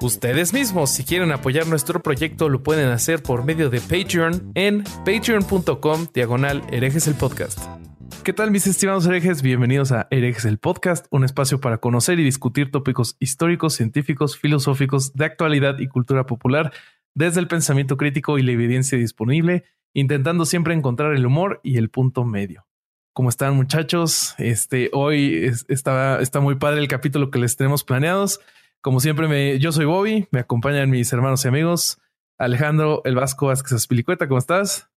ustedes mismos. Si quieren apoyar nuestro proyecto, lo pueden hacer por medio de Patreon en patreon.com diagonal herejes el podcast. ¿Qué tal mis estimados herejes? Bienvenidos a Herejes el Podcast, un espacio para conocer y discutir tópicos históricos, científicos, filosóficos, de actualidad y cultura popular desde el pensamiento crítico y la evidencia disponible, intentando siempre encontrar el humor y el punto medio. ¿Cómo están muchachos? Este, hoy está, está muy padre el capítulo que les tenemos planeados. Como siempre, yo soy Bobby, me acompañan mis hermanos y amigos. Alejandro El Vasco Vázquez Aspilicueta, ¿cómo estás?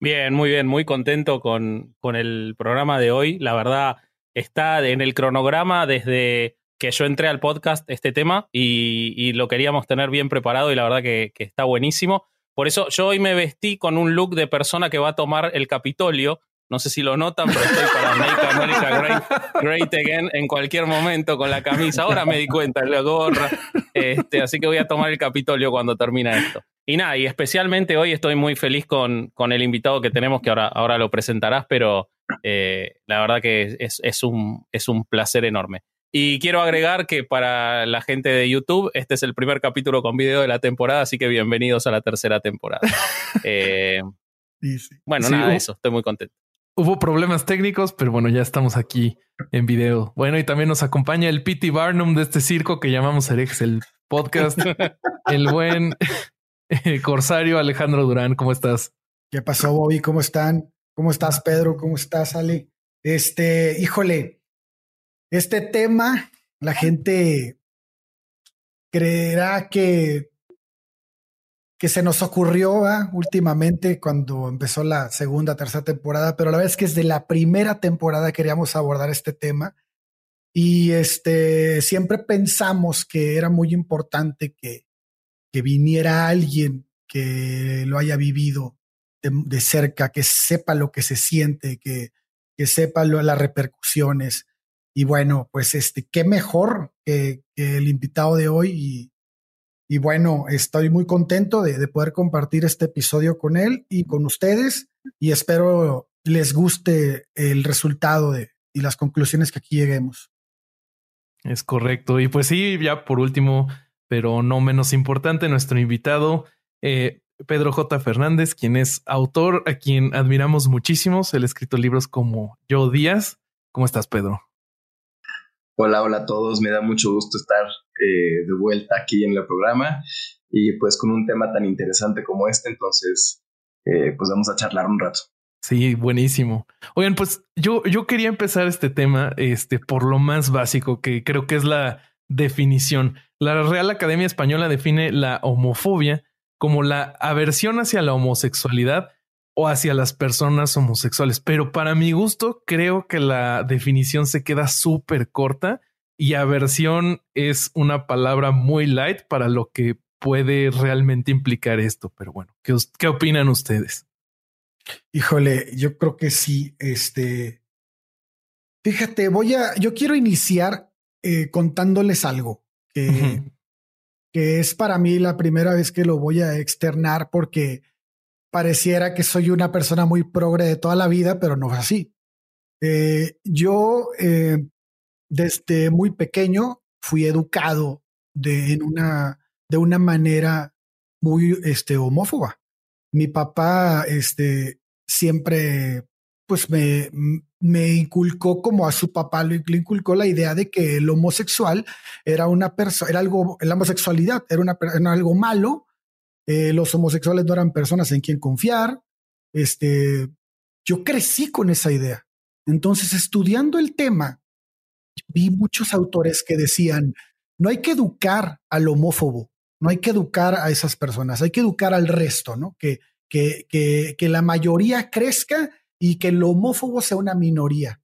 Bien, muy bien, muy contento con, con el programa de hoy. La verdad, está en el cronograma desde que yo entré al podcast este tema y, lo queríamos tener bien preparado y la verdad que, que, está buenísimo. Por eso yo hoy me vestí con un look de persona que va a tomar el Capitolio no sé si lo notan, pero estoy para Make America Great, Again en cualquier momento con la camisa. Ahora me di cuenta, la gorra. Este, así que voy a tomar el Capitolio cuando termine esto. Y nada, y especialmente hoy estoy muy feliz con, con el invitado que tenemos, que ahora, ahora lo presentarás, pero eh, la verdad que es, es, un, es un placer enorme. Y quiero agregar que para la gente de YouTube, este es el primer capítulo con video de la temporada, así que bienvenidos a la tercera temporada. Eh, bueno, nada, eso, estoy muy contento. Hubo problemas técnicos, pero bueno, ya estamos aquí en video. Bueno, y también nos acompaña el Pity Barnum de este circo que llamamos Herejes, el podcast. el buen eh, Corsario Alejandro Durán, ¿cómo estás? ¿Qué pasó, Bobby? ¿Cómo están? ¿Cómo estás, Pedro? ¿Cómo estás, Ale? Este, híjole, este tema, la gente creerá que que se nos ocurrió últimamente cuando empezó la segunda, tercera temporada, pero la verdad es que desde la primera temporada queríamos abordar este tema y este, siempre pensamos que era muy importante que, que viniera alguien que lo haya vivido de, cerca, que sepa lo que se siente, que, que sepa lo, las repercusiones. Y bueno, pues este, qué mejor que, el invitado de hoy y bueno, estoy muy contento de, poder compartir este episodio con él y con ustedes y espero les guste el resultado de, y las conclusiones que aquí lleguemos. Es correcto. Y pues sí, ya por último, pero no menos importante, nuestro invitado, eh, Pedro J. Fernández, quien es autor, a quien admiramos muchísimo. Él ha escrito libros como Yo Díaz. ¿Cómo estás, Pedro? Hola, hola a todos. Me da mucho gusto estar eh, de vuelta aquí en el programa y pues con un tema tan interesante como este, entonces eh, pues vamos a charlar un rato. Sí, buenísimo. Oigan, pues yo, yo quería empezar este tema este, por lo más básico, que creo que es la definición. La Real Academia Española define la homofobia como la aversión hacia la homosexualidad o hacia las personas homosexuales. Pero para mi gusto, creo que la definición se queda súper corta y aversión es una palabra muy light para lo que puede realmente implicar esto. Pero bueno, ¿qué, qué opinan ustedes? Híjole, yo creo que sí. Este, fíjate, voy a, yo quiero iniciar eh, contándoles algo que, que es para mí la primera vez que lo voy a externar porque pareciera que soy una persona muy progre de toda la vida, pero no es así. Eh, yo eh, desde muy pequeño fui educado de, en una, de una manera muy este, homófoba. Mi papá este, siempre pues me, me inculcó como a su papá le, inculcó la idea de que el homosexual era una persona, era algo, la homosexualidad era, una, era algo malo eh, los homosexuales no eran personas en quien confiar. Este, yo crecí con esa idea. Entonces, estudiando el tema, vi muchos autores que decían, no hay que educar al homófobo, no hay que educar a esas personas, hay que educar al resto, ¿no? Que, que, que, que la mayoría crezca y que el homófobo sea una minoría.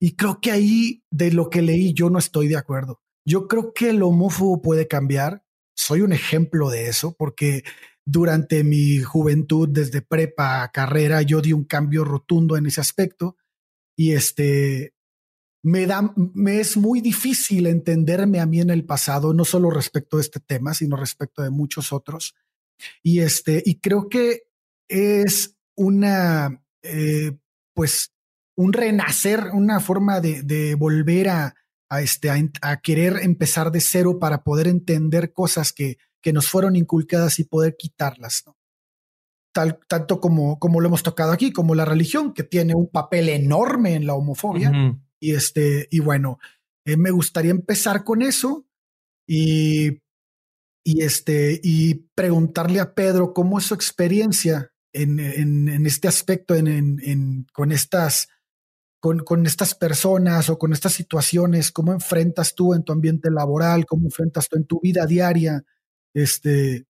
Y creo que ahí de lo que leí yo no estoy de acuerdo. Yo creo que el homófobo puede cambiar. Soy un ejemplo de eso porque durante mi juventud, desde prepa a carrera, yo di un cambio rotundo en ese aspecto y este me da, me es muy difícil entenderme a mí en el pasado, no solo respecto a este tema, sino respecto de muchos otros. Y este, y creo que es una, eh, pues, un renacer, una forma de, de volver a, a, este, a, querer empezar de cero para poder entender cosas que, que nos fueron inculcadas y poder quitarlas, ¿no? Tal, tanto como, como lo hemos tocado aquí, como la religión, que tiene un papel enorme en la homofobia. Y este, y bueno, eh, me gustaría empezar con eso y, y este, y preguntarle a Pedro cómo es su experiencia en, en, en este aspecto, en, en, con estas con, estas personas o con estas situaciones? ¿Cómo enfrentas tú en tu ambiente laboral? ¿Cómo enfrentas tú en tu vida diaria? Este,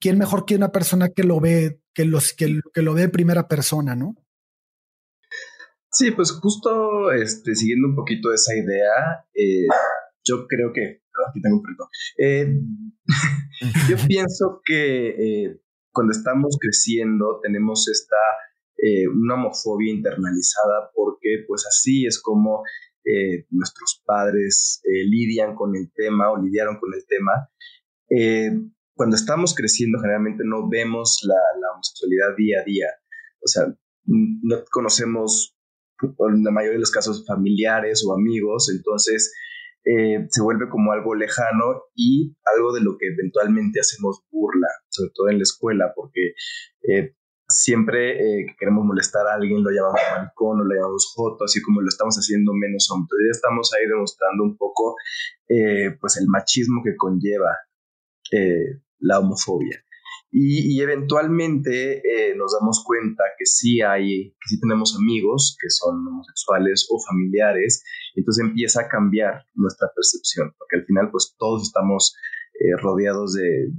¿Quién mejor que una persona que lo ve, que, los, que, que lo ve en primera persona, no? Sí, pues justo este, siguiendo un poquito esa idea, eh, yo creo que, aquí tengo un perrito, eh, yo pienso que eh, cuando estamos creciendo tenemos esta una homofobia internalizada porque pues así es como nuestros padres lidian con el tema o lidiaron con el tema. cuando estamos creciendo generalmente no vemos la, la, homosexualidad día a día, o sea, no conocemos en la mayoría de los casos familiares o amigos, entonces se vuelve como algo lejano y algo de lo que eventualmente hacemos burla, sobre todo en la escuela, porque siempre eh, que queremos molestar a alguien lo llamamos maricón o lo llamamos joto, así como lo estamos haciendo menos hombres. Ya estamos ahí demostrando un poco eh, pues el machismo que conlleva eh, la homofobia. Y, eventualmente nos damos cuenta que sí hay, que sí tenemos amigos que son homosexuales o familiares, entonces empieza a cambiar nuestra percepción, porque al final pues todos estamos rodeados de,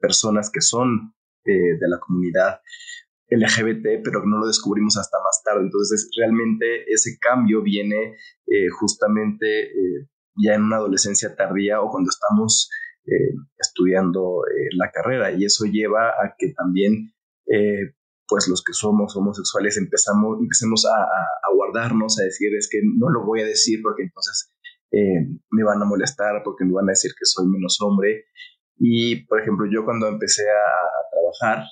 personas que son de la comunidad LGBT, pero no lo descubrimos hasta más tarde. Entonces, realmente ese cambio viene eh, justamente eh, ya en una adolescencia tardía o cuando estamos eh, estudiando la carrera. Y eso lleva a que también, pues los que somos homosexuales empezamos, empecemos a, a, guardarnos, a decir, es que no lo voy a decir porque entonces me van a molestar, porque me van a decir que soy menos hombre. Y, por ejemplo, yo cuando empecé a trabajar,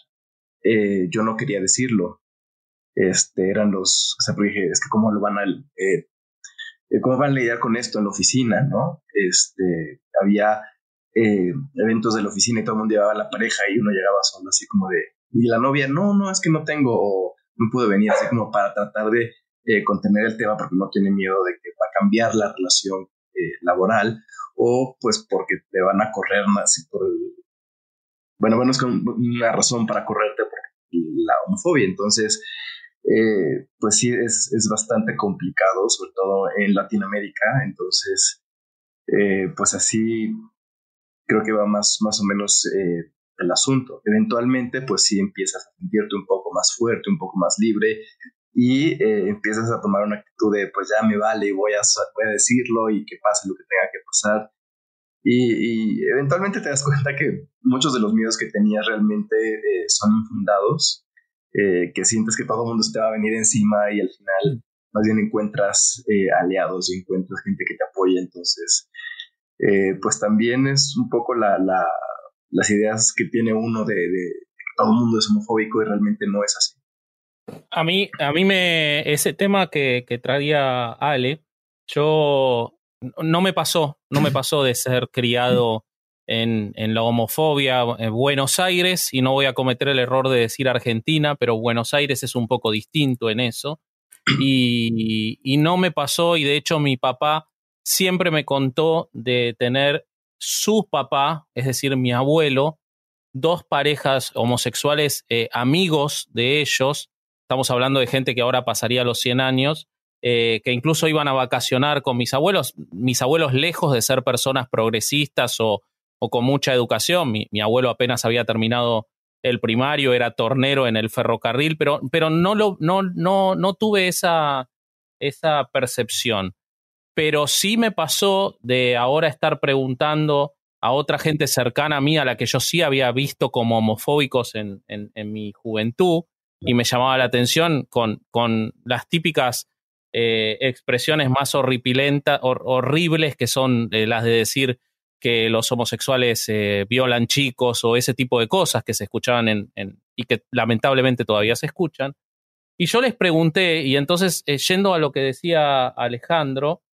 eh, yo no quería decirlo. Este, eran los, o sea, dije, es que cómo lo van a, eh, eh, cómo van a lidiar con esto en la oficina, ¿no? Este, había eventos de la oficina y todo el mundo llevaba la pareja y uno llegaba solo, así como de, y la novia, no, no, es que no tengo, o no pude venir, así como para tratar de contener el tema porque no tiene miedo de que va a cambiar la relación laboral o pues porque te van a correr así por el, bueno, bueno, es una razón para correrte por la homofobia. Entonces, eh, pues sí, es, es, bastante complicado, sobre todo en Latinoamérica. Entonces, eh, pues así creo que va más, más o menos eh, el asunto. Eventualmente, pues sí empiezas a sentirte un poco más fuerte, un poco más libre y empiezas a tomar una actitud de, pues ya me vale y voy a, voy a decirlo y que pase lo que tenga que pasar. Y, eventualmente te das cuenta que muchos de los miedos que tenías realmente eh, son infundados, eh, que sientes que todo el mundo te va a venir encima y al final más bien encuentras eh, aliados y encuentras gente que te apoya. Entonces, pues también es un poco la, la, las ideas que tiene uno de, que todo el mundo es homofóbico y realmente no es así. A mí, a mí me, ese tema que, que traía Ale, yo no me pasó, no me pasó de ser criado en, en, la homofobia en Buenos Aires, y no voy a cometer el error de decir Argentina, pero Buenos Aires es un poco distinto en eso. Y no me pasó, y de hecho mi papá siempre me contó de tener su papá, es decir, mi abuelo, dos parejas homosexuales eh, amigos de ellos, estamos hablando de gente que ahora pasaría los 100 años, eh, que incluso iban a vacacionar con mis abuelos, mis abuelos lejos de ser personas progresistas o, con mucha educación, mi, abuelo apenas había terminado el primario, era tornero en el ferrocarril, pero, pero no, lo, no, no, no tuve esa, esa percepción. Pero sí me pasó de ahora estar preguntando a otra gente cercana a mí, a la que yo sí había visto como homofóbicos en, mi juventud, y me llamaba la atención con, con las típicas eh, expresiones más horripilentas, horribles, que son eh, las de decir que los homosexuales eh, violan chicos o ese tipo de cosas que se escuchaban en, y que lamentablemente todavía se escuchan. Y yo les pregunté, y entonces, yendo a lo que decía Alejandro,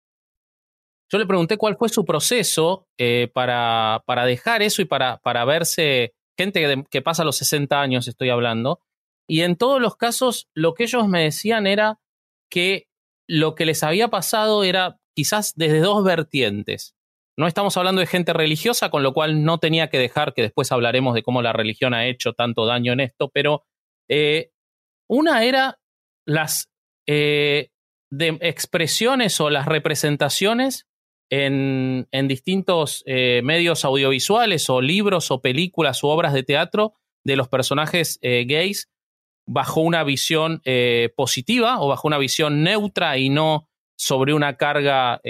yo le pregunté cuál fue su proceso eh, para, para, dejar eso y para, para verse, gente que, pasa los 60 años, estoy hablando, y en todos los casos lo que ellos me decían era que lo que les había pasado era quizás desde dos vertientes. No estamos hablando de gente religiosa, con lo cual no tenía que dejar, que después hablaremos de cómo la religión ha hecho tanto daño en esto, pero eh, una era las eh, de expresiones o las representaciones en, distintos eh, medios audiovisuales o libros o películas u obras de teatro de los personajes eh, gays bajo una visión eh, positiva o bajo una visión neutra y no sobre una carga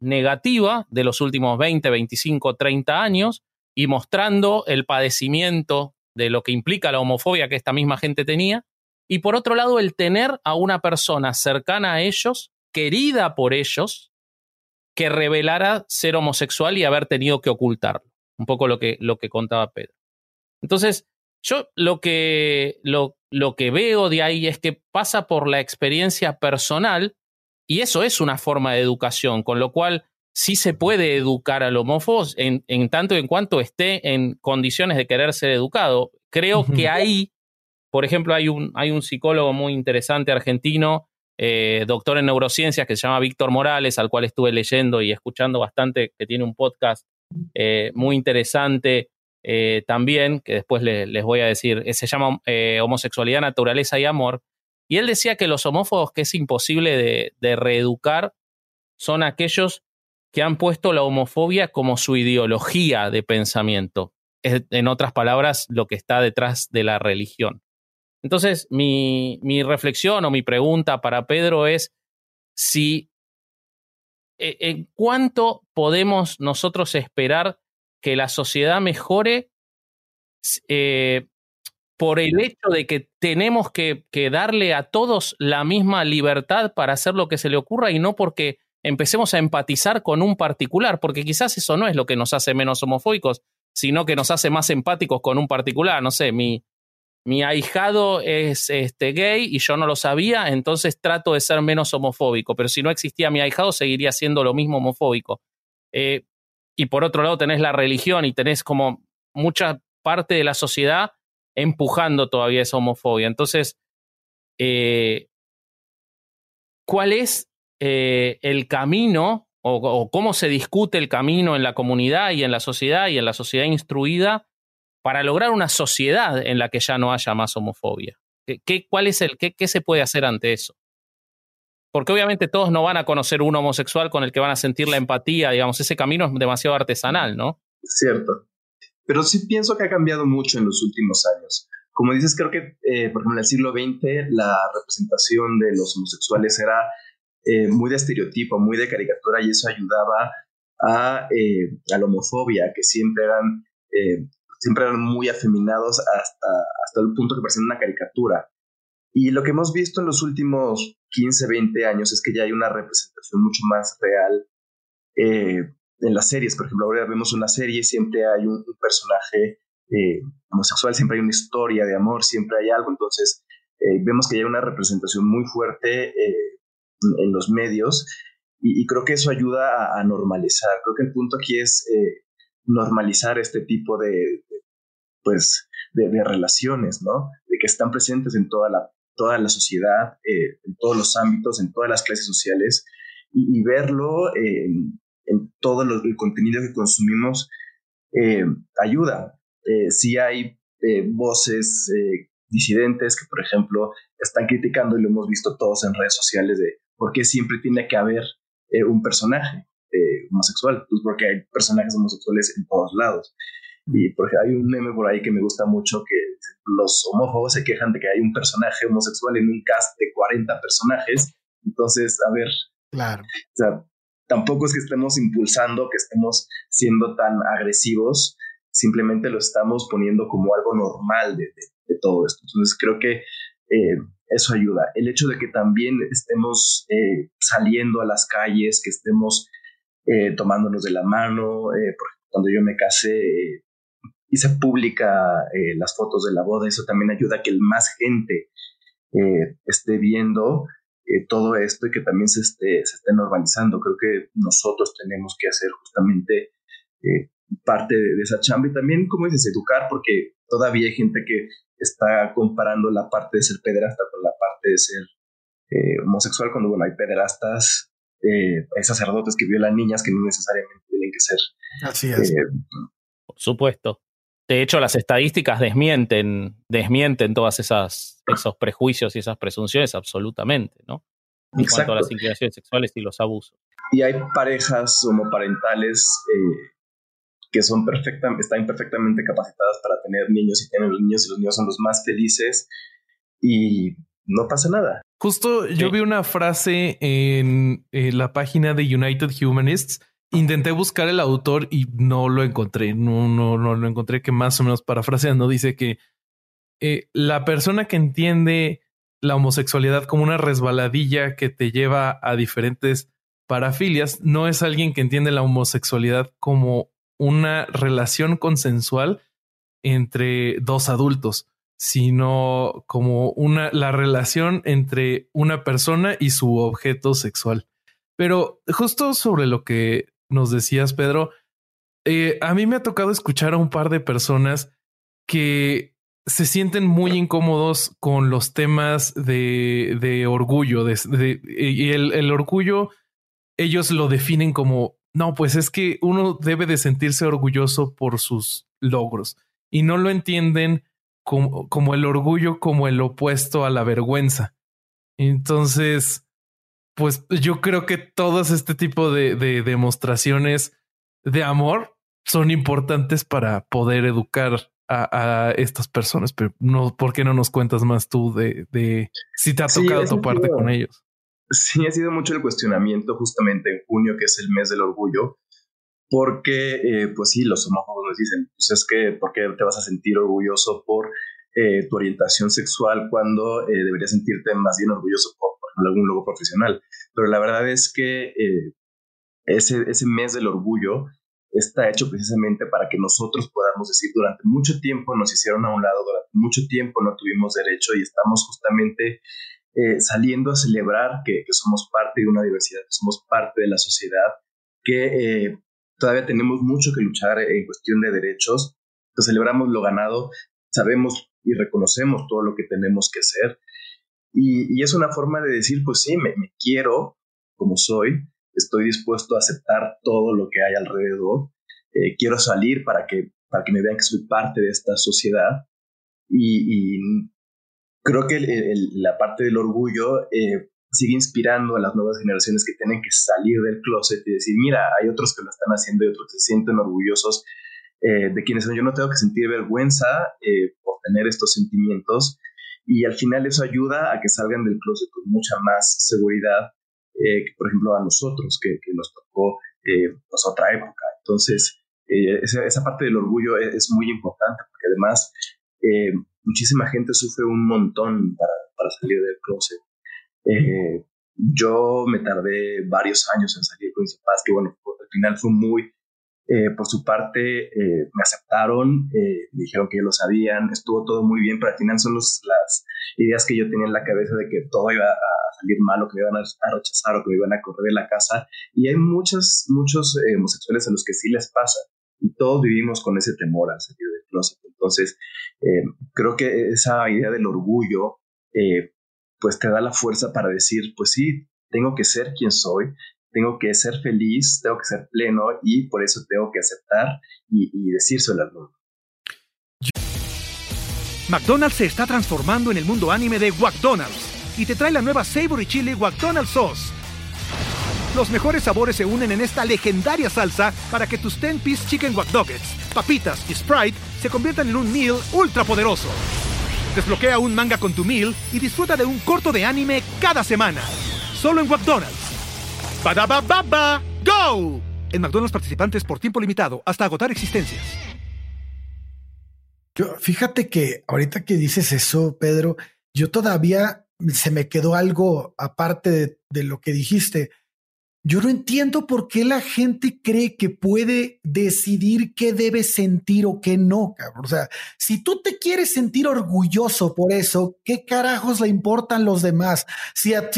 negativa de los últimos 20, 25, 30 años y mostrando el padecimiento de lo que implica la homofobia que esta misma gente tenía. Y por otro lado, el tener a una persona cercana a ellos, querida por ellos, que revelara ser homosexual y haber tenido que ocultarlo. Un poco lo que, lo que contaba Pedro. Entonces, yo lo que, lo, lo que veo de ahí es que pasa por la experiencia personal y eso es una forma de educación, con lo cual sí se puede educar al homófobo en, en tanto en cuanto esté en condiciones de querer ser educado. Creo que ahí, por ejemplo, hay un, hay un psicólogo muy interesante argentino eh, doctor en neurociencias que se llama Víctor Morales, al cual estuve leyendo y escuchando bastante, que tiene un podcast eh, muy interesante eh, también, que después les voy a decir, se llama Homosexualidad, Naturaleza y Amor. Y él decía que los homófobos que es imposible de, reeducar son aquellos que han puesto la homofobia como su ideología de pensamiento. en otras palabras, lo que está detrás de la religión. Entonces, mi, reflexión o mi pregunta para Pedro es si e, en cuánto podemos nosotros esperar que la sociedad mejore eh, por el hecho de que tenemos que, que, darle a todos la misma libertad para hacer lo que se le ocurra y no porque empecemos a empatizar con un particular, porque quizás eso no es lo que nos hace menos homofóbicos, sino que nos hace más empáticos con un particular. No sé, mi, mi ahijado es este, gay y yo no lo sabía, entonces trato de ser menos homofóbico, pero si no existía mi ahijado seguiría siendo lo mismo homofóbico. Eh, y por otro lado tenés la religión y tenés como mucha parte de la sociedad empujando todavía esa homofobia. Entonces, eh, ¿cuál es eh, el camino o cómo se discute el camino en la comunidad y en la sociedad y en la sociedad instruida? Para lograr una sociedad en la que ya no haya más homofobia? ¿Qué, cuál es el, qué, se puede hacer ante eso? Porque obviamente todos no van a conocer un homosexual con el que van a sentir la empatía, digamos, ese camino es demasiado artesanal, ¿no? Cierto. Pero sí pienso que ha cambiado mucho en los últimos años. Como dices, creo que, eh, por ejemplo, en el siglo XX la representación de los homosexuales era eh, muy de estereotipo, muy de caricatura, y eso ayudaba a, eh, a la homofobia, que siempre eran siempre eran muy afeminados hasta, hasta el punto que parecían una caricatura. Y lo que hemos visto en los últimos 15, 20 años es que ya hay una representación mucho más real eh, en las series. Por ejemplo, ahora vemos una serie, siempre hay un, personaje eh, homosexual, siempre hay una historia de amor, siempre hay algo. Entonces, eh, vemos que hay una representación muy fuerte en los medios y, creo que eso ayuda a, a, normalizar. Creo que el punto aquí es normalizar este tipo de, pues, de, relaciones, ¿no? De que están presentes en toda la, toda la sociedad, eh, en todos los ámbitos, en todas las clases sociales, y, verlo en, todo el contenido que consumimos eh, ayuda. eh, sí hay voces disidentes que, por ejemplo, están criticando, y lo hemos visto todos en redes sociales, de por qué siempre tiene que haber un personaje homosexual, pues porque hay personajes homosexuales en todos lados. Y porque hay un meme por ahí que me gusta mucho que los homófobos se quejan de que hay un personaje homosexual en un cast de 40 personajes. Entonces, a ver. Claro. O sea, tampoco es que estemos impulsando, que estemos siendo tan agresivos, simplemente lo estamos poniendo como algo normal de, todo esto. Entonces, creo que eh, eso ayuda. El hecho de que también estemos eh, saliendo a las calles, que estemos eh, tomándonos de la mano, porque cuando yo me casé hice pública eh, las fotos de la boda, eso también ayuda a que más gente eh, esté viendo eh, todo esto y que también se esté, se esté normalizando. Creo que nosotros tenemos que hacer justamente parte de, esa chamba y también, como dices, educar, porque todavía hay gente que está comparando la parte de ser pederasta con la parte de ser homosexual, cuando, bueno, hay pederastas, hay sacerdotes que violan niñas que no necesariamente tienen que ser. Así es. Por supuesto. De hecho, las estadísticas desmienten, desmienten todas esas esos prejuicios y esas presunciones absolutamente, ¿no? En cuanto a las inclinaciones sexuales y los abusos. Y hay parejas homoparentales eh, que son perfectamente, están perfectamente capacitadas para tener niños y tienen niños y los niños son los más felices y no pasa nada. Justo yo vi una frase en, en la página de United Humanists Intenté buscar el autor y no lo encontré. No, no, no lo encontré que más o menos parafraseando dice que eh, la persona que entiende la homosexualidad como una resbaladilla que te lleva a diferentes parafilias no es alguien que entiende la homosexualidad como una relación consensual entre dos adultos, sino como una la relación entre una persona y su objeto sexual. Pero justo sobre lo que nos decías, Pedro, eh, a mí me ha tocado escuchar a un par de personas que se sienten muy incómodos con los temas de, de orgullo. De, y el, el, orgullo, ellos lo definen como, no, pues es que uno debe de sentirse orgulloso por sus logros y no lo entienden como, como el orgullo como el opuesto a la vergüenza. Entonces, pues yo creo que todos este tipo de, demostraciones de amor son importantes para poder educar a, estas personas, pero no, ¿por qué no nos cuentas más tú de, si te ha tocado toparte con ellos? Sí, ha sido mucho el cuestionamiento justamente en junio, que es el mes del orgullo, porque, eh, pues sí, los homófobos nos dicen, pues es que, ¿por qué te vas a sentir orgulloso por eh, tu orientación sexual cuando eh, deberías sentirte más bien orgulloso por algún logo profesional. Pero la verdad es que eh, ese, ese mes del orgullo está hecho precisamente para que nosotros podamos decir durante mucho tiempo nos hicieron a un lado, durante mucho tiempo no tuvimos derecho y estamos justamente eh, saliendo a celebrar que, que, somos parte de una diversidad, que somos parte de la sociedad, que eh, todavía tenemos mucho que luchar en cuestión de derechos, que celebramos lo ganado, sabemos y reconocemos todo lo que tenemos que hacer y, es una forma de decir, pues sí, me, quiero como soy, estoy dispuesto a aceptar todo lo que hay alrededor, eh, quiero salir para que, para que me vean que soy parte de esta sociedad. Y, creo que la parte del orgullo eh, sigue inspirando a las nuevas generaciones que tienen que salir del closet y decir, mira, hay otros que lo están haciendo y otros que se sienten orgullosos eh, de quienes son. Yo no tengo que sentir vergüenza por tener estos sentimientos y al final eso ayuda a que salgan del closet con mucha más seguridad eh, que, por ejemplo, a nosotros, que, que nos tocó eh, pues, otra época. Entonces, eh, esa, esa, parte del orgullo es, es, muy importante, porque además eh, muchísima gente sufre un montón para, para salir del closet. Eh, yo me tardé varios años en salir con mis papás, que bueno, al final fue muy eh, por su parte, eh, me aceptaron, eh, me dijeron que ya lo sabían, estuvo todo muy bien, pero al final son las ideas que yo tenía en la cabeza de que todo iba a salir mal o que me iban a, rechazar o que me iban a correr de la casa. Y hay muchos, muchos homosexuales a los que sí les pasa y todos vivimos con ese temor a salir del closet. Entonces, creo que esa idea del orgullo, pues te da la fuerza para decir, pues sí, tengo que ser quien soy, tengo que ser feliz, tengo que ser pleno y por eso tengo que aceptar y, y decírselo al mundo. McDonald's se está transformando en el mundo anime de McDonald's y te trae la nueva Savory Chili McDonald's Sauce. Los mejores sabores se unen en esta legendaria salsa para que tus 10-piece chicken wack papitas y Sprite se conviertan en un meal ultra poderoso. Desbloquea un manga con tu meal y disfruta de un corto de anime cada semana. Solo en McDonald's. Ba go! En McDonald's participantes por tiempo limitado hasta agotar existencias. Yo, fíjate que ahorita que dices eso, Pedro, yo todavía se me quedó algo aparte de lo que dijiste. Yo no entiendo por qué la gente cree que puede decidir qué debe sentir o qué no, cabrón. O sea, si tú te quieres sentir orgulloso por eso, ¿qué carajos le importan los demás? Si a,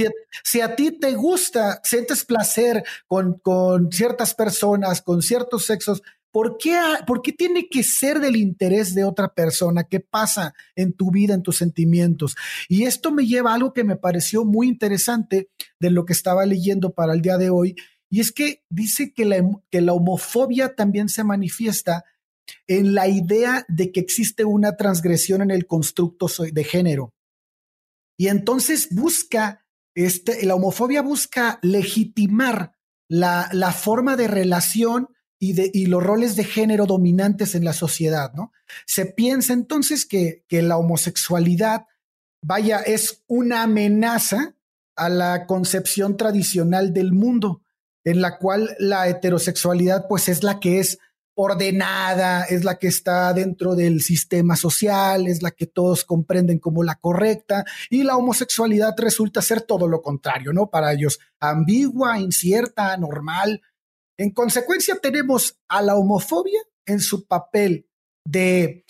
si a ti te gusta, sientes placer con, con ciertas personas, con ciertos sexos, ¿Por qué, ¿Por qué tiene que ser del interés de otra persona? ¿Qué pasa en tu vida, en tus sentimientos? Y esto me lleva a algo que me pareció muy interesante de lo que estaba leyendo para el día de hoy, y es que dice que la, homofobia también se manifiesta en la idea de que existe una transgresión en el constructo de género. Y entonces busca, este, la homofobia busca legitimar la forma de relación y, de, y los roles de género dominantes en la sociedad, ¿no? Se piensa entonces que, que la homosexualidad, vaya, es una amenaza a la concepción tradicional del mundo, en la cual la heterosexualidad pues es la que es ordenada, es la que está dentro del sistema social, es la que todos comprenden como la correcta, y la homosexualidad resulta ser todo lo contrario, ¿no? Para ellos, ambigua, incierta, normal, en consecuencia, tenemos a la homofobia en su papel de,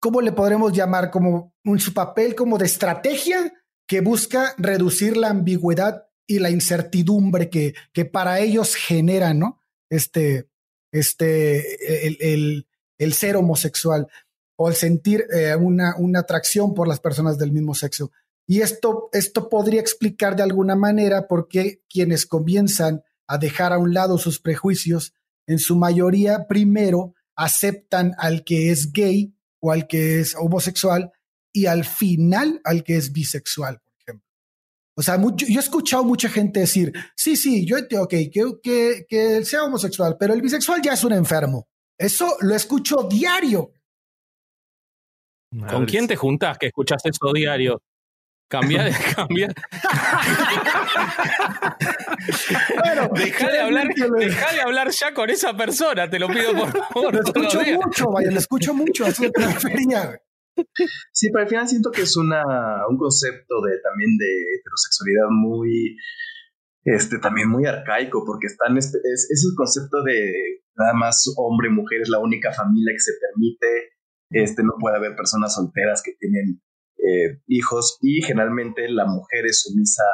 ¿cómo le podremos llamar? Como en su papel como de estrategia que busca reducir la ambigüedad y la incertidumbre que, que para ellos genera, ¿no? Este, este, el, el, ser homosexual o el sentir eh, una, una atracción por las personas del mismo sexo. Y esto, esto podría explicar de alguna manera por qué quienes comienzan a dejar a un lado sus prejuicios, en su mayoría primero aceptan al que es gay o al que es homosexual y al final al que es bisexual, por ejemplo. O sea, yo he escuchado mucha gente decir, sí, sí, yo entiendo, ok, que, que, que sea homosexual, pero el bisexual ya es un enfermo. Eso lo escucho diario. ¿Con quién te juntas que escuchas eso diario? Cambia de. Cambia. bueno, deja de, hablar, deja de hablar ya con esa persona, te lo pido por favor. Lo escucho mucho, vaya, lo escucho mucho, así de prefería. Sí, pero al final siento que es una, un concepto de también de heterosexualidad muy, este, también muy arcaico, porque están, es, es el concepto de nada más hombre y mujer es la única familia que se permite, este, no puede haber personas solteras que tienen eh, hijos y generalmente la mujer es sumisa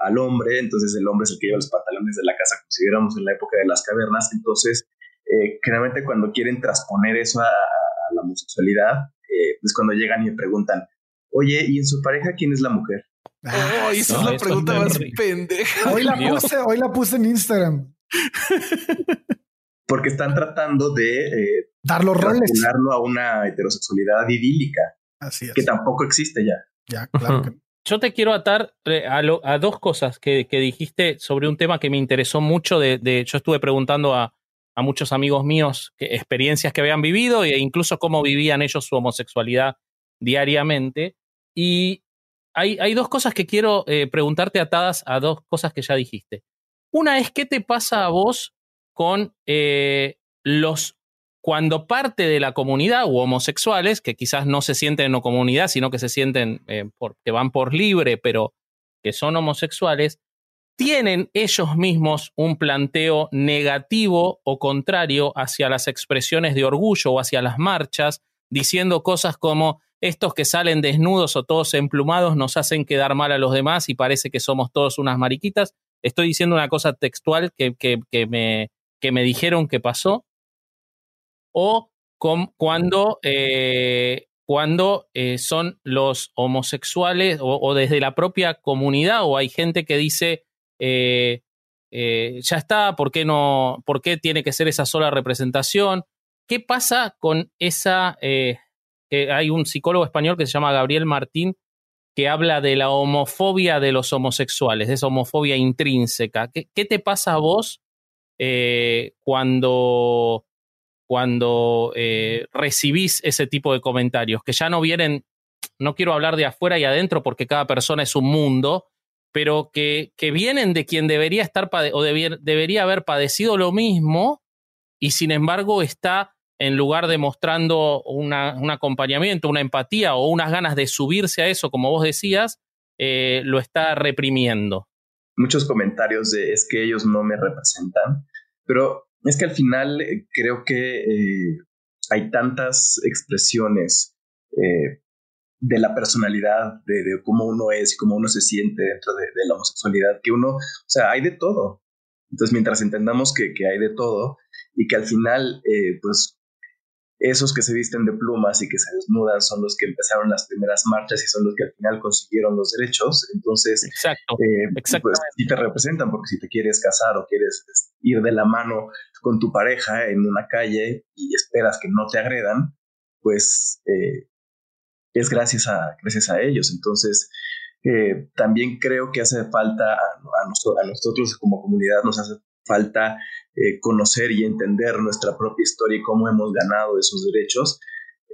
al hombre, entonces el hombre es el que lleva los pantalones de la casa, como si viéramos en la época de las cavernas, entonces eh, generalmente cuando quieren transponer eso a, la homosexualidad, eh, es cuando llegan y me preguntan, oye, ¿y en su pareja quién es la mujer? Oh, esa es la pregunta más pendeja. Hoy la, puse, hoy la puse en Instagram. Porque están tratando de eh, dar los roles. a una heterosexualidad idílica. Así es. Que tampoco existe ya. Ya, claro. Yo te quiero atar eh, a, dos cosas que, dijiste sobre un tema que me interesó mucho. De, yo estuve preguntando a, muchos amigos míos experiencias que habían vivido e incluso cómo vivían ellos su homosexualidad diariamente. Y hay, hay dos cosas que quiero eh, preguntarte atadas a dos cosas que ya dijiste. Una es, ¿qué te pasa a vos con eh, los cuando parte de la comunidad u homosexuales, que quizás no se sienten en comunidad, sino que se sienten eh, que van por libre, pero que son homosexuales, tienen ellos mismos un planteo negativo o contrario hacia las expresiones de orgullo o hacia las marchas, diciendo cosas como estos que salen desnudos o todos emplumados nos hacen quedar mal a los demás y parece que somos todos unas mariquitas. Estoy diciendo una cosa textual que, que, me, que me dijeron que pasó o cuando, eh, cuando eh, son los homosexuales o, desde la propia comunidad o hay gente que dice, eh, ya está, ¿por qué, no, ¿por qué tiene que ser esa sola representación? ¿Qué pasa con esa, hay un psicólogo español que se llama Gabriel Martín, que habla de la homofobia de los homosexuales, de esa homofobia intrínseca. ¿Qué, te pasa a vos cuando, cuando eh, recibís ese tipo de comentarios? Que ya no vienen, no quiero hablar de afuera y adentro porque cada persona es un mundo, pero que, que vienen de quien debería estar o debería haber padecido lo mismo y sin embargo está en lugar de mostrando un acompañamiento, una empatía o unas ganas de subirse a eso, como vos decías, eh, lo está reprimiendo. Muchos comentarios de es que ellos no me representan, pero es que al final eh, creo que eh, hay tantas expresiones de la personalidad, de, cómo uno es y cómo uno se siente dentro de, la homosexualidad, que uno, o sea, hay de todo. Entonces, mientras entendamos que hay de todo y que al final, pues esos que se visten de plumas y que se desnudan son los que empezaron las primeras marchas y son los que al final consiguieron los derechos. Entonces, Exacto, eh, pues sí te representan, porque si te quieres casar o quieres este, ir de la mano con tu pareja en una calle y esperas que no te agredan, pues eh, es gracias a, gracias a ellos. Entonces, eh, también creo que hace falta a, a, a nosotros como comunidad, nos hace falta eh, conocer y entender nuestra propia historia y cómo hemos ganado esos derechos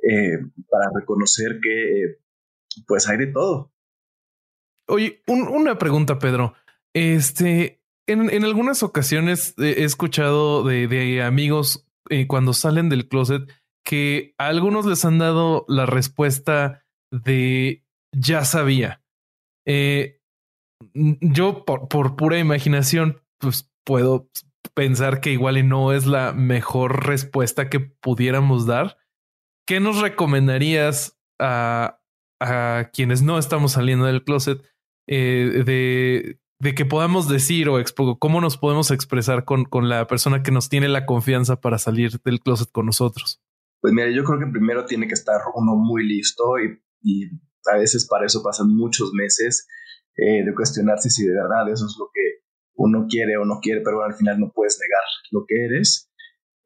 eh, para reconocer que eh, pues hay de todo. Oye, una pregunta, Pedro. Este, en, en algunas ocasiones he escuchado de, de amigos cuando salen del closet que a algunos les han dado la respuesta de ya sabía. yo por, por pura imaginación, pues puedo pensar que igual no es la mejor respuesta que pudiéramos dar. ¿Qué nos recomendarías a, a quienes no estamos saliendo del closet eh, de, de, que podamos decir o cómo nos podemos expresar con, con la persona que nos tiene la confianza para salir del closet con nosotros? Pues mira, yo creo que primero tiene que estar uno muy listo y, y a veces para eso pasan muchos meses eh, de cuestionarse si de verdad eso es lo que uno quiere o no quiere, pero al final no puedes negar lo que eres.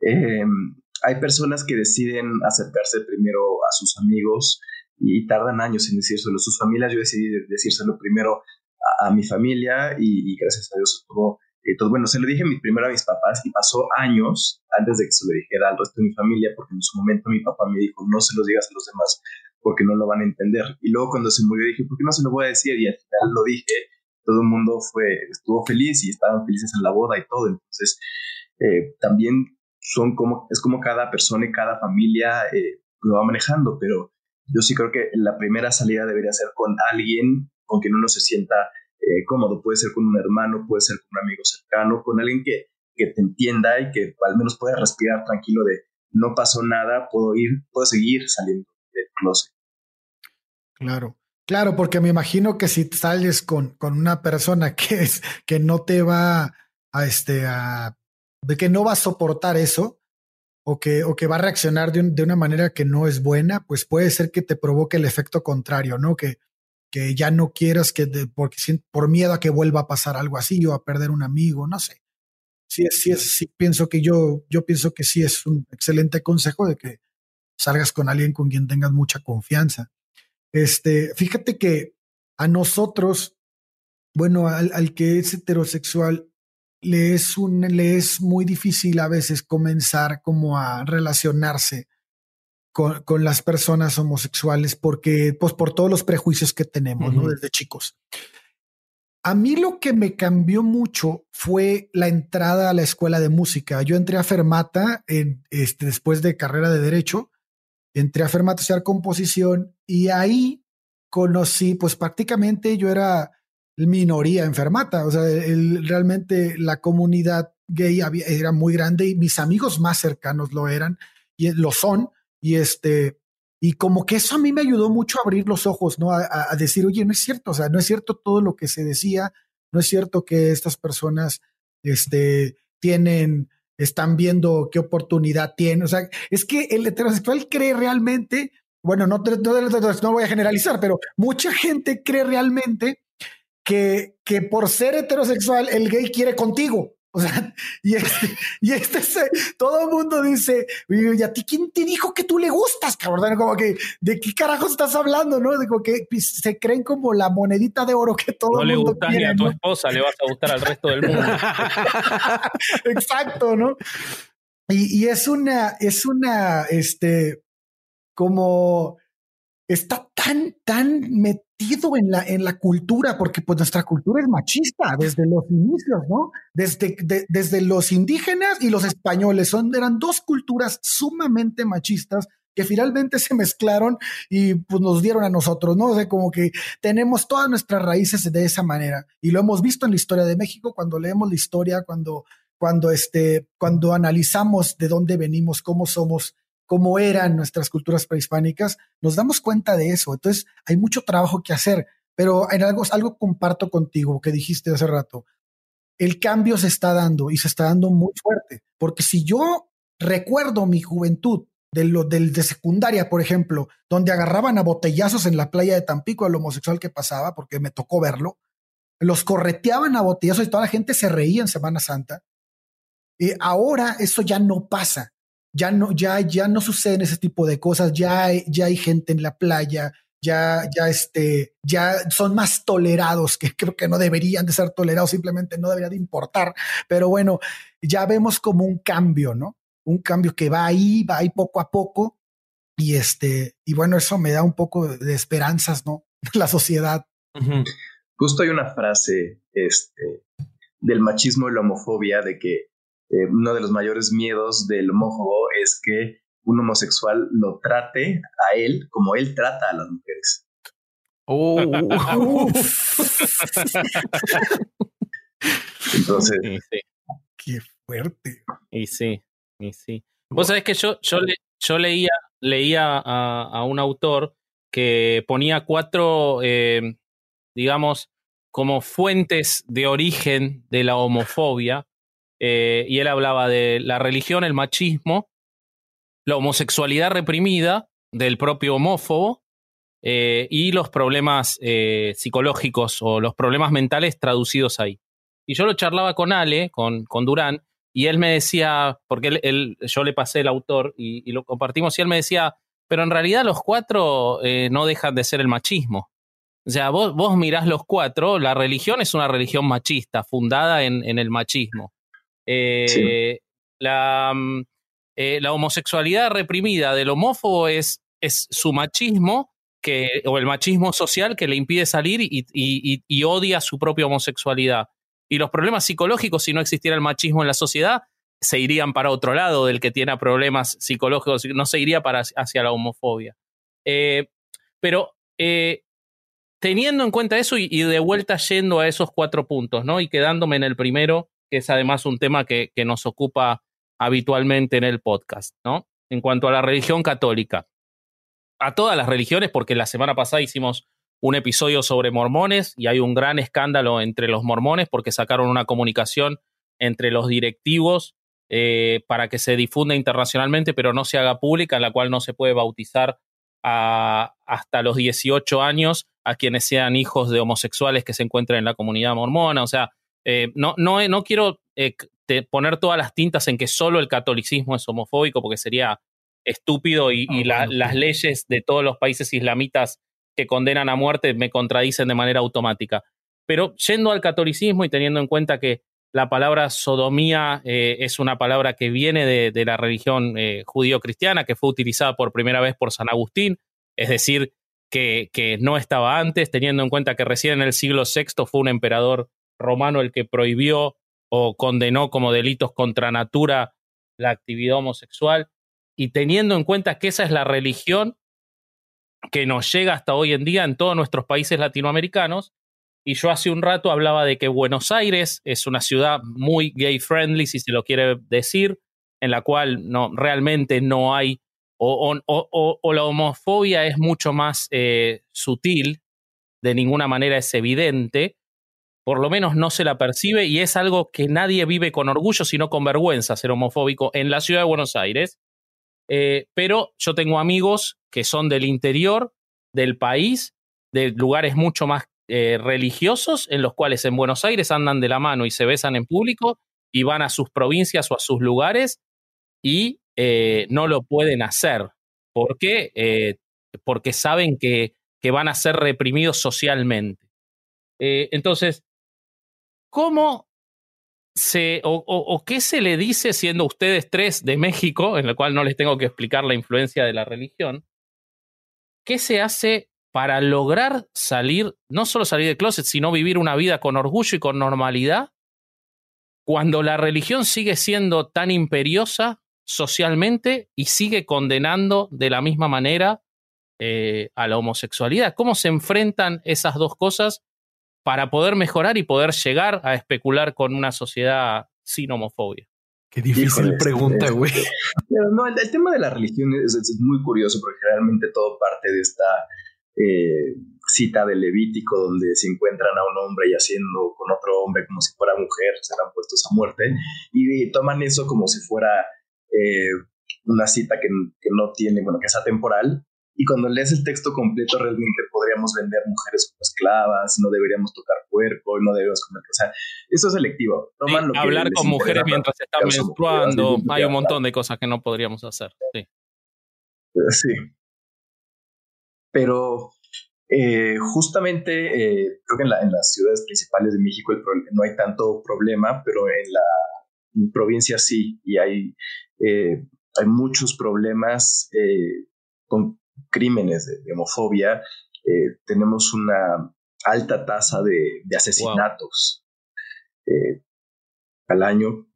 Em, hay personas que deciden acercarse primero a sus amigos y tardan años en decírselo a sus familias. Yo decidí decírselo primero a, mi familia y, gracias a Dios todo, eh, todo, bueno, se lo dije primero a mis papás y pasó años antes de que se lo dijera al resto de mi familia porque en su momento mi papá me dijo no se los digas a los demás porque no lo van a entender. Y luego cuando se murió dije, ¿por qué no se lo voy a decir? Y al final lo dije todo el mundo fue, estuvo feliz y estaban felices en la boda y todo. Entonces, eh, también son como, es como cada persona y cada familia eh, lo va manejando, pero yo sí creo que la primera salida debería ser con alguien con quien uno se sienta eh, cómodo. Puede ser con un hermano, puede ser con un amigo cercano, con alguien que, que te entienda y que al menos pueda respirar tranquilo de no pasó nada, puedo ir, puedo seguir saliendo del closet. Claro. Claro, porque me imagino que si sales con, con una persona que es que no te va a este a de que no va a soportar eso o que, o que va a reaccionar de, de, una manera que no es buena, pues puede ser que te provoque el efecto contrario, ¿no? Que, que ya no quieras que porque por miedo a que vuelva a pasar algo así o a perder un amigo, no sé. Sí, sí, sí pienso que yo, yo pienso que sí es un excelente consejo de que salgas con alguien con quien tengas mucha confianza. Este, fíjate que a nosotros, bueno, al, que es heterosexual, le es, un, le es muy difícil a veces comenzar como a relacionarse con, con, las personas homosexuales porque, pues, por todos los prejuicios que tenemos, ¿no? Desde chicos. A mí lo que me cambió mucho fue la entrada a la escuela de música. Yo entré a Fermata en, este, después de carrera de Derecho entré a Fermata a estudiar composición y ahí conocí, pues prácticamente yo era minoría en Fermata, o sea, realmente la comunidad gay era muy grande y mis amigos más cercanos lo eran y lo son y este y como que eso a mí me ayudó mucho a abrir los ojos, ¿no? A, a, decir, oye, no es cierto, o sea, no es cierto todo lo que se decía, no es cierto que estas personas, este, tienen están viendo qué oportunidad tiene. O sea, es que el heterosexual cree realmente, bueno, no, no, voy a generalizar, pero mucha gente cree realmente que, que por ser heterosexual el gay quiere contigo. O sea, y este, y este todo el mundo dice, ¿y a ti quién te dijo que tú le gustas, cabrón? Como que, ¿de qué carajo estás hablando? ¿No? Como que pues, se creen como la monedita de oro que todo el mundo No le gustas ni a tu esposa, le vas a gustar al resto del mundo. Exacto, ¿no? Y, y es una, es una, este, como está tan, tan metido en la, en la cultura, porque pues nuestra cultura es machista desde los inicios, ¿no? Desde, desde los indígenas y los españoles, son, eran dos culturas sumamente machistas que finalmente se mezclaron y pues nos dieron a nosotros, ¿no? O sea, como que tenemos todas nuestras raíces de esa manera y lo hemos visto en la historia de México cuando leemos la historia, cuando, cuando, este, cuando analizamos de dónde venimos, cómo somos cómo eran nuestras culturas prehispánicas, nos damos cuenta de eso. Entonces, hay mucho trabajo que hacer, pero en algo, algo comparto contigo que dijiste hace rato. El cambio se está dando y se está dando muy fuerte, porque si yo recuerdo mi juventud de lo del de secundaria, por ejemplo, donde agarraban a botellazos en la playa de Tampico al homosexual que pasaba, porque me tocó verlo, los correteaban a botellazos y toda la gente se reía en Semana Santa. Y ahora eso ya no pasa ya no, ya, ya no suceden ese tipo de cosas, ya hay, ya hay gente en la playa, ya, ya, este, ya son más tolerados, que creo que no deberían de ser tolerados, simplemente no debería de importar, pero bueno, ya vemos como un cambio, ¿no? Un cambio que va ahí, va ahí poco a poco, y este, y bueno, eso me da un poco de esperanzas, ¿no? La sociedad. Justo hay una frase, este, del machismo y la homofobia, de que eh, uno de los mayores miedos del homófobo es que un homosexual lo trate a él como él trata a las mujeres. Oh. Entonces, qué fuerte. Y sí, y sí. Vos sabés que yo, yo, yo leía, leía a, un autor que ponía cuatro, eh, digamos, como fuentes de origen de la homofobia eh, y él hablaba de la religión, el machismo, la homosexualidad reprimida del propio homófobo eh, y los problemas eh, psicológicos o los problemas mentales traducidos ahí. Y yo lo charlaba con Ale, con, con Durán, y él me decía, porque él, yo le pasé el autor y, lo compartimos, y él me decía, pero en realidad los cuatro no dejan de ser el machismo. O sea, vos, vos mirás los cuatro, la religión es una religión machista, fundada en, en el machismo. Eh, la, mm, eh, la, homosexualidad reprimida del homófobo es, es su machismo que, o el machismo social que le impide salir y, y, odia su propia homosexualidad. Y los problemas psicológicos, si no existiera el machismo en la sociedad, se irían para otro lado del que tiene problemas psicológicos, no se iría para, hacia la homofobia. Eh, pero teniendo en cuenta eso y, de vuelta yendo a esos cuatro puntos, ¿no? Y quedándome en el primero, que es además un tema que, que nos ocupa habitualmente en el podcast, ¿no? En cuanto a la religión católica. A todas las religiones, porque la semana pasada hicimos un episodio sobre mormones y hay un gran escándalo entre los mormones porque sacaron una comunicación entre los directivos eh, para que se difunda internacionalmente, pero no se haga pública, en la cual no se puede bautizar a, hasta los 18 años a quienes sean hijos de homosexuales que se encuentren en la comunidad mormona. O sea, eh, no, no, no quiero eh, poner todas las tintas en que solo el catolicismo es homofóbico, porque sería estúpido y, ah, las leyes de todos los países islamitas que condenan a muerte me contradicen de manera automática. Pero yendo al catolicismo y teniendo en cuenta que la palabra sodomía eh, es una palabra que viene de, la religión judío-cristiana, que fue utilizada por primera vez por San Agustín, es decir, que, que, no estaba antes, teniendo en cuenta que recién en el siglo VI fue un emperador romano el que prohibió o condenó como delitos contra natura la actividad homosexual, y teniendo en cuenta que esa es la religión que nos llega hasta hoy en día en todos nuestros países latinoamericanos, y yo hace un rato hablaba de que Buenos Aires es una ciudad muy gay friendly, si se lo quiere decir, en la cual no, realmente no hay, o, la homofobia es mucho más eh, sutil, de ninguna manera es evidente, por lo menos no se la percibe y es algo que nadie vive con orgullo, sino con vergüenza ser homofóbico en la ciudad de Buenos Aires. Eh, pero yo tengo amigos que son del interior del país, de lugares mucho más eh, religiosos, en los cuales en Buenos Aires andan de la mano y se besan en público, y van a sus provincias o a sus lugares y eh, no lo pueden hacer. ¿Por qué? Eh, porque saben que, que, van a ser reprimidos socialmente. Entonces, ¿cómo se, o, qué se le dice siendo ustedes tres de México, en el cual no les tengo que explicar la influencia de la religión? ¿Qué se hace para lograr salir, no solo salir del closet, sino vivir una vida con orgullo y con normalidad, cuando la religión sigue siendo tan imperiosa socialmente y sigue condenando de la misma manera eh, a la homosexualidad. ¿Cómo se enfrentan esas dos cosas para poder mejorar y poder llegar a especular con una sociedad sin homofobia? Qué difícil pregunta, güey. No, el, tema de la religión es, muy curioso porque realmente todo parte de esta eh, cita del Levítico donde se encuentran a un hombre yaciendo con otro hombre como si fuera mujer, serán puestos a muerte y toman eso como si fuera eh, una cita que, no tiene, bueno, que es atemporal. Y cuando lees el texto completo, realmente podríamos vender mujeres como esclavas, no deberíamos tocar cuerpo, no deberíamos comer. O sea, eso es selectivo. hablar con mujeres mientras están menstruando, hay un montón de cosas que no podríamos hacer. Sí. Sí. Pero eh, justamente eh, creo que en, en, las ciudades principales de México no hay tanto problema, pero en la provincia sí, y hay eh, hay muchos problemas con crímenes de, homofobia. Eh, tenemos una alta tasa de, asesinatos al año.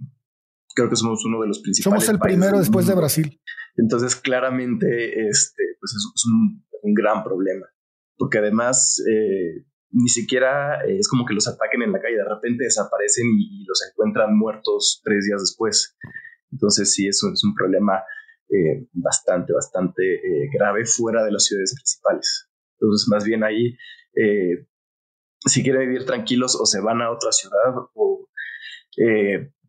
Creo que somos uno de los principales. Somos el primero después de Brasil. Entonces, claramente, este, pues es, un, gran problema. Porque además, ni siquiera es como que los ataquen en la calle, de repente desaparecen y los encuentran muertos tres días después. Entonces sí, eso es un problema eh, bastante, bastante eh, grave fuera de las ciudades principales. Entonces, más bien ahí, eh, si quieren vivir tranquilos o se van a otra ciudad o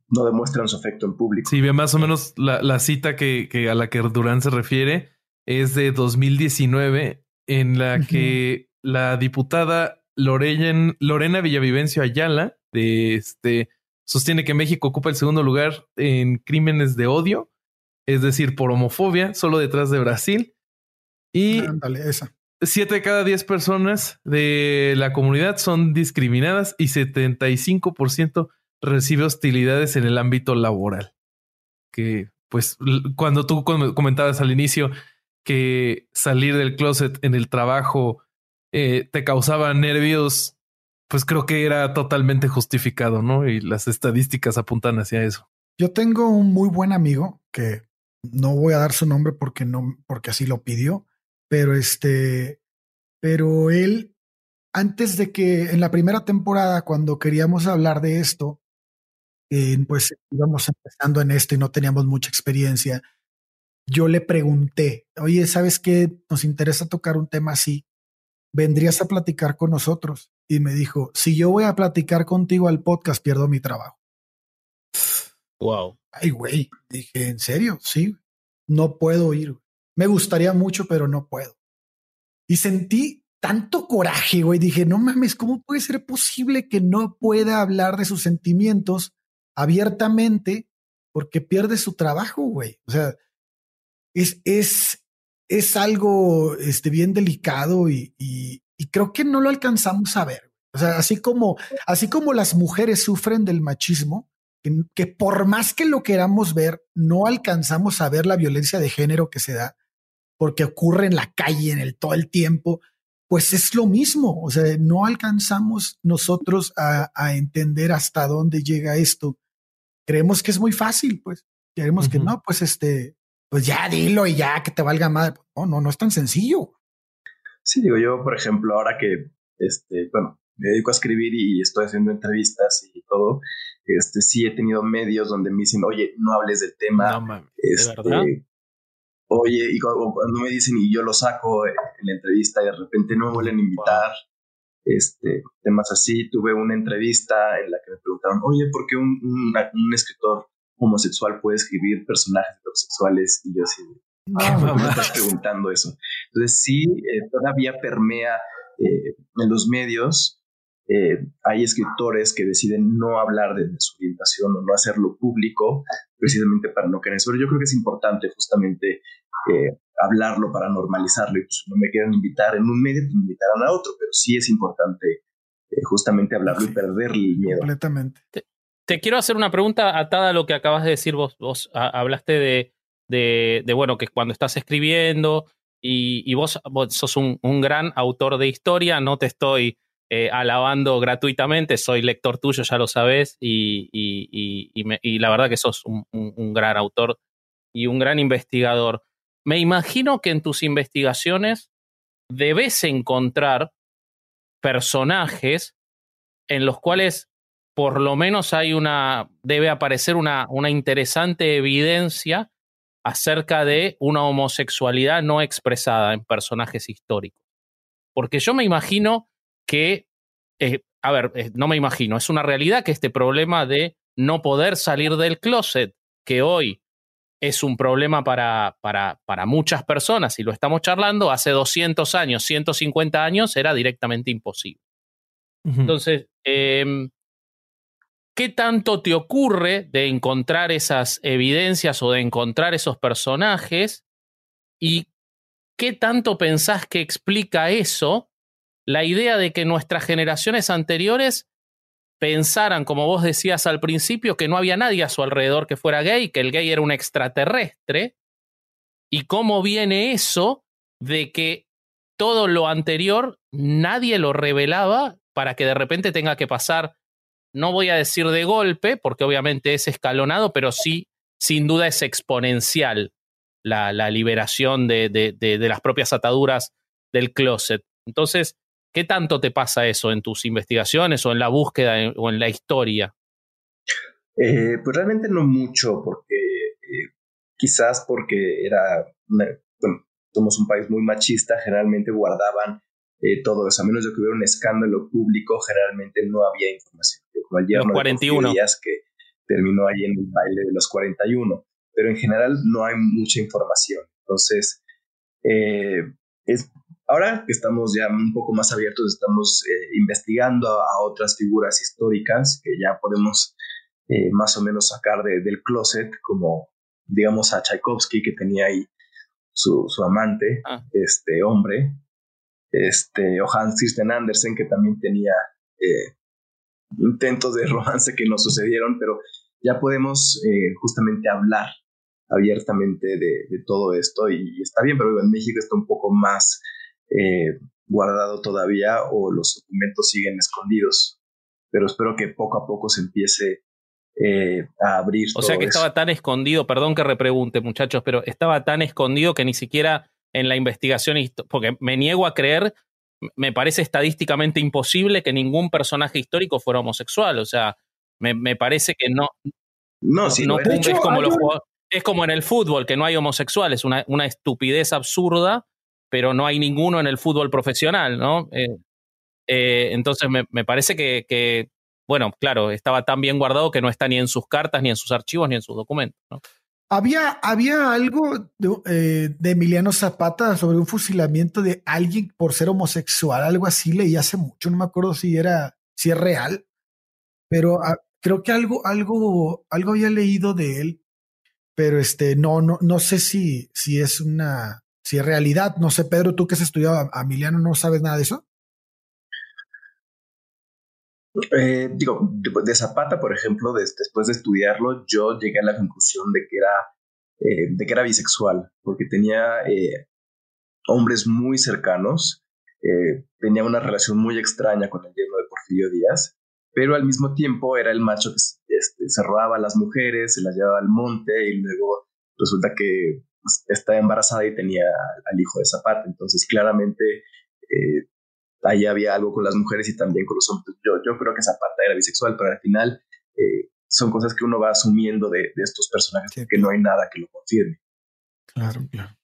no demuestran su afecto en público. Sí, bien, más o menos la, cita que, a la que Durán se refiere es de 2019, en la que la diputada Lorena, Lorena Villavivencio Ayala, de este, sostiene que México ocupa el segundo lugar en crímenes de odio, es decir, por homofobia, solo detrás de Brasil. Y siete de cada diez personas de la comunidad son discriminadas y 75% recibe hostilidades en el ámbito laboral. Que, pues, cuando tú comentabas al inicio que salir del closet en el trabajo eh, te causaba nervios pues creo que era totalmente justificado, ¿no? Y las estadísticas apuntan hacia eso. Yo tengo un muy buen amigo que no voy a dar su nombre porque no, porque así lo pidió, pero este, pero él, antes de que en la primera temporada, cuando queríamos hablar de esto, eh, pues íbamos empezando en esto y no teníamos mucha experiencia. Yo le pregunté, oye, ¿sabes qué? Nos interesa tocar un tema así. ¿Vendrías a platicar con nosotros? y me dijo, si yo voy a platicar contigo al podcast, pierdo mi trabajo. Wow. Ay, güey, dije, ¿en serio? Sí, no puedo ir. Me gustaría mucho, pero no puedo. Y sentí tanto coraje, güey. Dije, no mames, ¿cómo puede ser posible que no pueda hablar de sus sentimientos abiertamente porque pierde su trabajo, güey? O sea, es, es, es algo este, bien delicado y, y creo que no lo alcanzamos a ver. O sea, así como, así como las mujeres sufren del machismo, que, por más que lo queramos ver, no alcanzamos a ver la violencia de género que se da, porque ocurre en la calle, en el todo el tiempo, pues es lo mismo. O sea, no alcanzamos nosotros a, entender hasta dónde llega esto. Creemos que es muy fácil, pues. Creemos que no, pues este, pues ya dilo y ya que te valga madre. No, no, no es tan sencillo. Sí, digo yo, por ejemplo, ahora que, este, bueno, me dedico a escribir y estoy haciendo entrevistas y todo, este, sí he tenido medios donde me dicen, oye, no hables del tema. No, este, Oye, y cuando, me dicen y yo lo saco en la entrevista y de repente no me vuelven a invitar, este, temas así. Tuve una entrevista en la que me preguntaron, oye, ¿por qué un, un escritor homosexual puede escribir personajes heterosexuales? Y yo así, no, me estás preguntando eso. Entonces sí, eh, todavía permea eh, en los medios eh, hay escritores que deciden no hablar de, su orientación o no hacerlo público precisamente para no querer Pero yo creo que es importante justamente eh, hablarlo para normalizarlo. Y pues no me quieren invitar en un medio, pues me invitarán a otro, pero sí es importante eh, justamente hablarlo y perderle el miedo. Completamente. Te, quiero hacer una pregunta atada a lo que acabas de decir vos. Vos hablaste de, de, bueno, que cuando estás escribiendo y, vos, sos un, gran autor de historia, no te estoy eh, alabando gratuitamente, soy lector tuyo, ya lo sabes, y, y, la verdad que sos un, un, gran autor y un gran investigador. Me imagino que en tus investigaciones debes encontrar personajes en los cuales por lo menos hay una, debe aparecer una, una interesante evidencia acerca de una homosexualidad no expresada en personajes históricos. Porque yo me imagino que, eh, a ver, eh, no me imagino, es una realidad que este problema de no poder salir del closet, que hoy es un problema para, para, para muchas personas y lo estamos charlando, hace 200 años, 150 años era directamente imposible. Entonces, eh, ¿Qué tanto te ocurre de encontrar esas evidencias o de encontrar esos personajes? ¿Y qué tanto pensás que explica eso la idea de que nuestras generaciones anteriores pensaran, como vos decías al principio, que no había nadie a su alrededor que fuera gay, que el gay era un extraterrestre? ¿Y cómo viene eso de que todo lo anterior nadie lo revelaba para que de repente tenga que pasar no voy a decir de golpe, porque obviamente es escalonado, pero sí, sin duda es exponencial la, liberación de, las propias ataduras del closet. Entonces, ¿qué tanto te pasa eso en tus investigaciones o en la búsqueda o en la historia? Eh, pues realmente no mucho, porque eh, quizás porque era, bueno, somos un país muy machista, generalmente guardaban eh, todo eso, a menos de que hubiera un escándalo público, generalmente no había información como el yerno 41. de días que terminó ahí en el baile de los 41. Pero en general no hay mucha información. Entonces, eh, es, ahora que estamos ya un poco más abiertos, estamos eh, investigando a, otras figuras históricas que ya podemos eh, más o menos sacar del closet, como digamos a Tchaikovsky, que tenía ahí su, su amante, ah. este hombre, este, o Hans Christian Andersen, que también tenía intentos de romance que nos sucedieron, pero ya podemos eh, justamente hablar abiertamente de, todo esto y, está bien, pero en México está un poco más eh, guardado todavía o los documentos siguen escondidos, pero espero que poco a poco se empiece eh, a abrir. O sea que estaba tan escondido, perdón que repregunte muchachos, pero estaba tan escondido que ni siquiera en la investigación, porque me niego a creer me parece estadísticamente imposible que ningún personaje histórico fuera homosexual. O sea, me, parece que no. No, sí, no, es, como los es como en el fútbol, que no hay homosexuales, una, una estupidez absurda, pero no hay ninguno en el fútbol profesional, ¿no? Eh, eh, entonces me, me parece que, bueno, claro, estaba tan bien guardado que no está ni en sus cartas, ni en sus archivos, ni en sus documentos. ¿no? Había, había algo eh, de, Emiliano Zapata sobre un fusilamiento de alguien por ser homosexual, algo así leí hace mucho, no me acuerdo si era, si es real, pero ah, creo que algo, algo, algo había leído de él, pero este, no, no, no sé si, si es una, si es realidad, no sé, Pedro, tú que has estudiado a Emiliano, ¿no sabes nada de eso? Eh, digo, de Zapata, por ejemplo, después de estudiarlo, yo llegué a la conclusión de que era, eh, de que era bisexual, porque tenía eh, hombres muy cercanos, tenía una relación muy extraña con el yerno de Porfirio Díaz, pero al mismo tiempo era el macho que este, se robaba a las mujeres, se las llevaba al monte y luego resulta que pues, estaba embarazada y tenía al hijo de Zapata. Entonces, claramente ahí había algo con las mujeres y también con los hombres. Yo, yo creo que Zapata era bisexual, pero al final eh, son cosas que uno va asumiendo de, estos personajes que no hay nada que lo confirme. Claro, claro.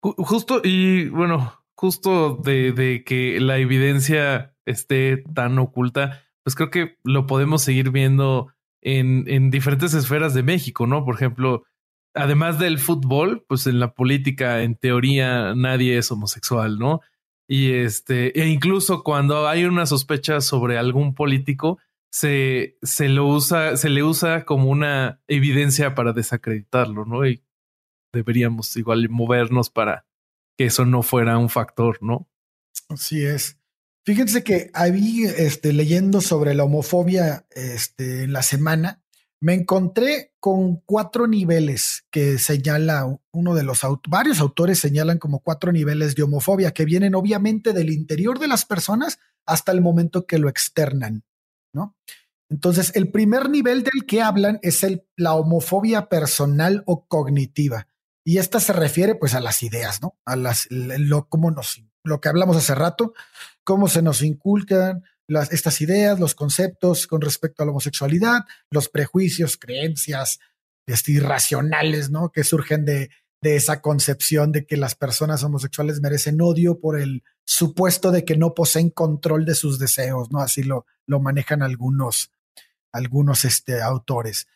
Justo, y bueno, justo de, de que la evidencia esté tan oculta, pues creo que lo podemos seguir viendo en, en diferentes esferas de México, ¿no? Por ejemplo, además del fútbol, pues en la política, en teoría, nadie es homosexual, ¿no? Y este, e incluso cuando hay una sospecha sobre algún político, se, se lo usa, se le usa como una evidencia para desacreditarlo, ¿no? Y deberíamos igual movernos para que eso no fuera un factor, ¿no? Así es. Fíjense que había este, leyendo sobre la homofobia este, en la semana, me encontré con cuatro niveles que señala uno de los varios autores señalan como cuatro niveles de homofobia que vienen obviamente del interior de las personas hasta el momento que lo externan, ¿no? Entonces, el primer nivel del que hablan es la homofobia personal o cognitiva. Y esta se refiere pues a las ideas, ¿no? A las, lo, nos, lo que hablamos hace rato, cómo se nos inculcan, estas ideas, los conceptos con respecto a la homosexualidad, los prejuicios, creencias este, irracionales, ¿no? Que surgen de, de esa concepción de que las personas homosexuales merecen odio por el supuesto de que no poseen control de sus deseos, ¿no? Así lo, lo manejan algunos, algunos este, autores.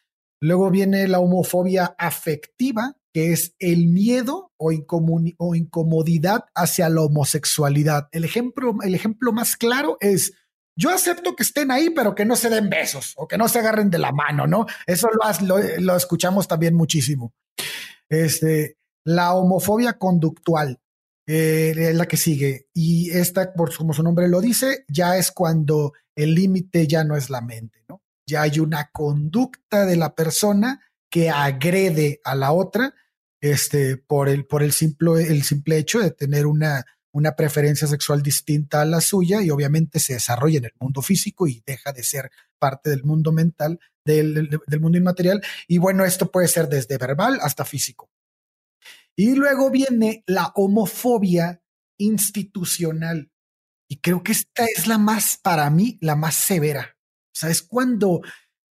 Luego viene la homofobia afectiva, que es el miedo o, o, incomodidad hacia la homosexualidad. El ejemplo, el ejemplo más claro es yo acepto que estén ahí, pero que no se den besos o que no se agarren de la mano, ¿no? Eso lo, lo, escuchamos también muchísimo. Este, la homofobia conductual eh, es la que sigue. Y esta, por como su nombre lo dice, ya es cuando el límite ya no es la mente, ¿no? Ya hay una conducta de la persona que agrede a la otra este, por, el, por el, simple, el simple hecho de tener una una preferencia sexual distinta a la suya y obviamente se desarrolla en el mundo físico y deja de ser parte del mundo mental, del, mundo inmaterial. Y bueno, esto puede ser desde verbal hasta físico. Y luego viene la homofobia institucional. Y creo que esta es la más, para mí, la más severa. O sea, es cuando,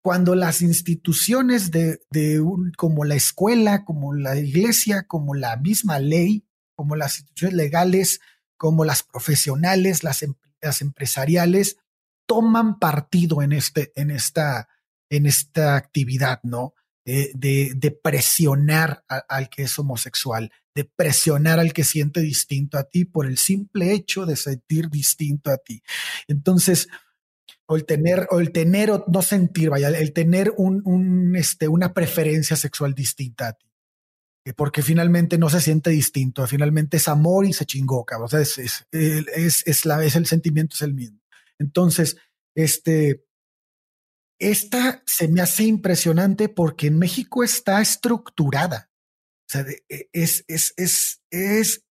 cuando las instituciones de, de un, como la escuela, como la iglesia, como la misma ley, como las instituciones legales, como las profesionales, las, em, las empresariales, toman partido en, este, en, esta, en esta actividad, ¿no? De, de, presionar al que es homosexual, de presionar al que siente distinto a ti por el simple hecho de sentir distinto a ti. Entonces, o el tener, o el tener o no sentir, vaya, el tener un, este, una preferencia sexual distinta a ti porque finalmente no se siente distinto, finalmente es amor y se chingó, cabrón. O sea, es, es, es, la, es el sentimiento, es el mismo. Entonces, este, esta se me hace impresionante porque en México está estructurada. O sea, e, es, es, es, es,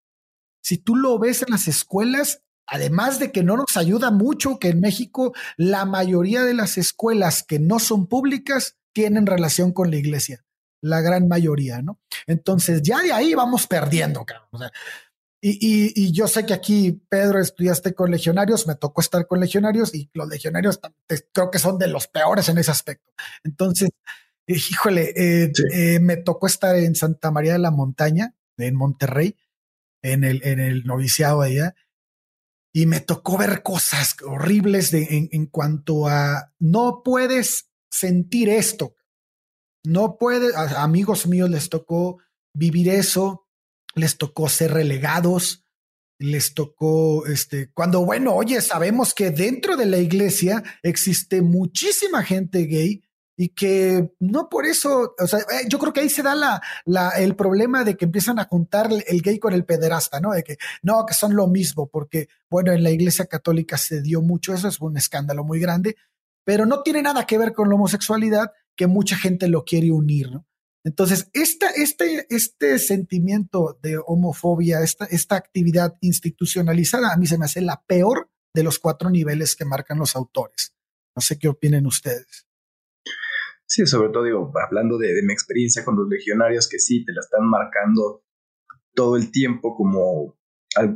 si tú lo ves en las escuelas, además de que no nos ayuda mucho que en México la mayoría de las escuelas que no son públicas tienen relación con la iglesia la gran mayoría, ¿no? Entonces ya de ahí vamos perdiendo, cabrón. O sea, y, yo sé que aquí, Pedro, estudiaste con legionarios, me tocó estar con legionarios y los legionarios creo que son de los peores en ese aspecto. Entonces, eh, híjole, eh, eh, me tocó estar en Santa María de la Montaña, en Monterrey, en el, en el noviciado allá, y me tocó ver cosas horribles de, en, en cuanto a no puedes sentir esto. No puede, amigos míos les tocó vivir eso, les tocó ser relegados, les tocó, este, cuando, bueno, oye, sabemos que dentro de la iglesia existe muchísima gente gay y que no por eso, o sea, eh, yo creo que ahí se da la, la, el problema de que empiezan a juntar el gay con el pederasta, ¿no? De que no, que son lo mismo, porque, bueno, en la iglesia católica se dio mucho eso, es un escándalo muy grande, pero no tiene nada que ver con la homosexualidad, que mucha gente lo quiere unir, ¿no? Entonces, esta, este, este sentimiento de homofobia, esta, esta actividad institucionalizada, a mí se me hace la peor de los cuatro niveles que marcan los autores. No sé qué opinen ustedes. Sí, sobre todo digo, hablando de, mi experiencia con los legionarios, que sí, te la están marcando todo el tiempo como,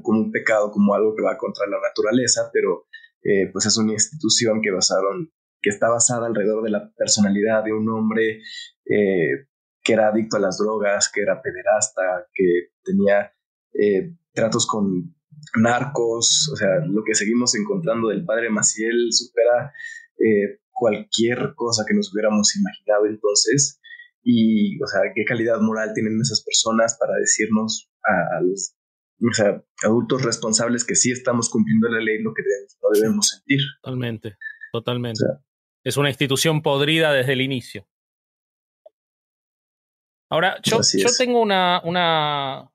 como un pecado, como algo que va contra la naturaleza, pero eh, pues es una institución que basaron que está basada alrededor de la personalidad de un hombre eh, que era adicto a las drogas, que era pederasta, que tenía eh, tratos con narcos, o sea, lo que seguimos encontrando del padre Maciel supera eh, cualquier cosa que nos hubiéramos imaginado entonces. Y, o sea, qué calidad moral tienen esas personas para decirnos a, los o sea, adultos responsables que sí estamos cumpliendo la ley lo que debemos, lo debemos sentir. Totalmente, totalmente. Es una institución podrida desde el inicio. Ahora, yo, yo tengo una, una,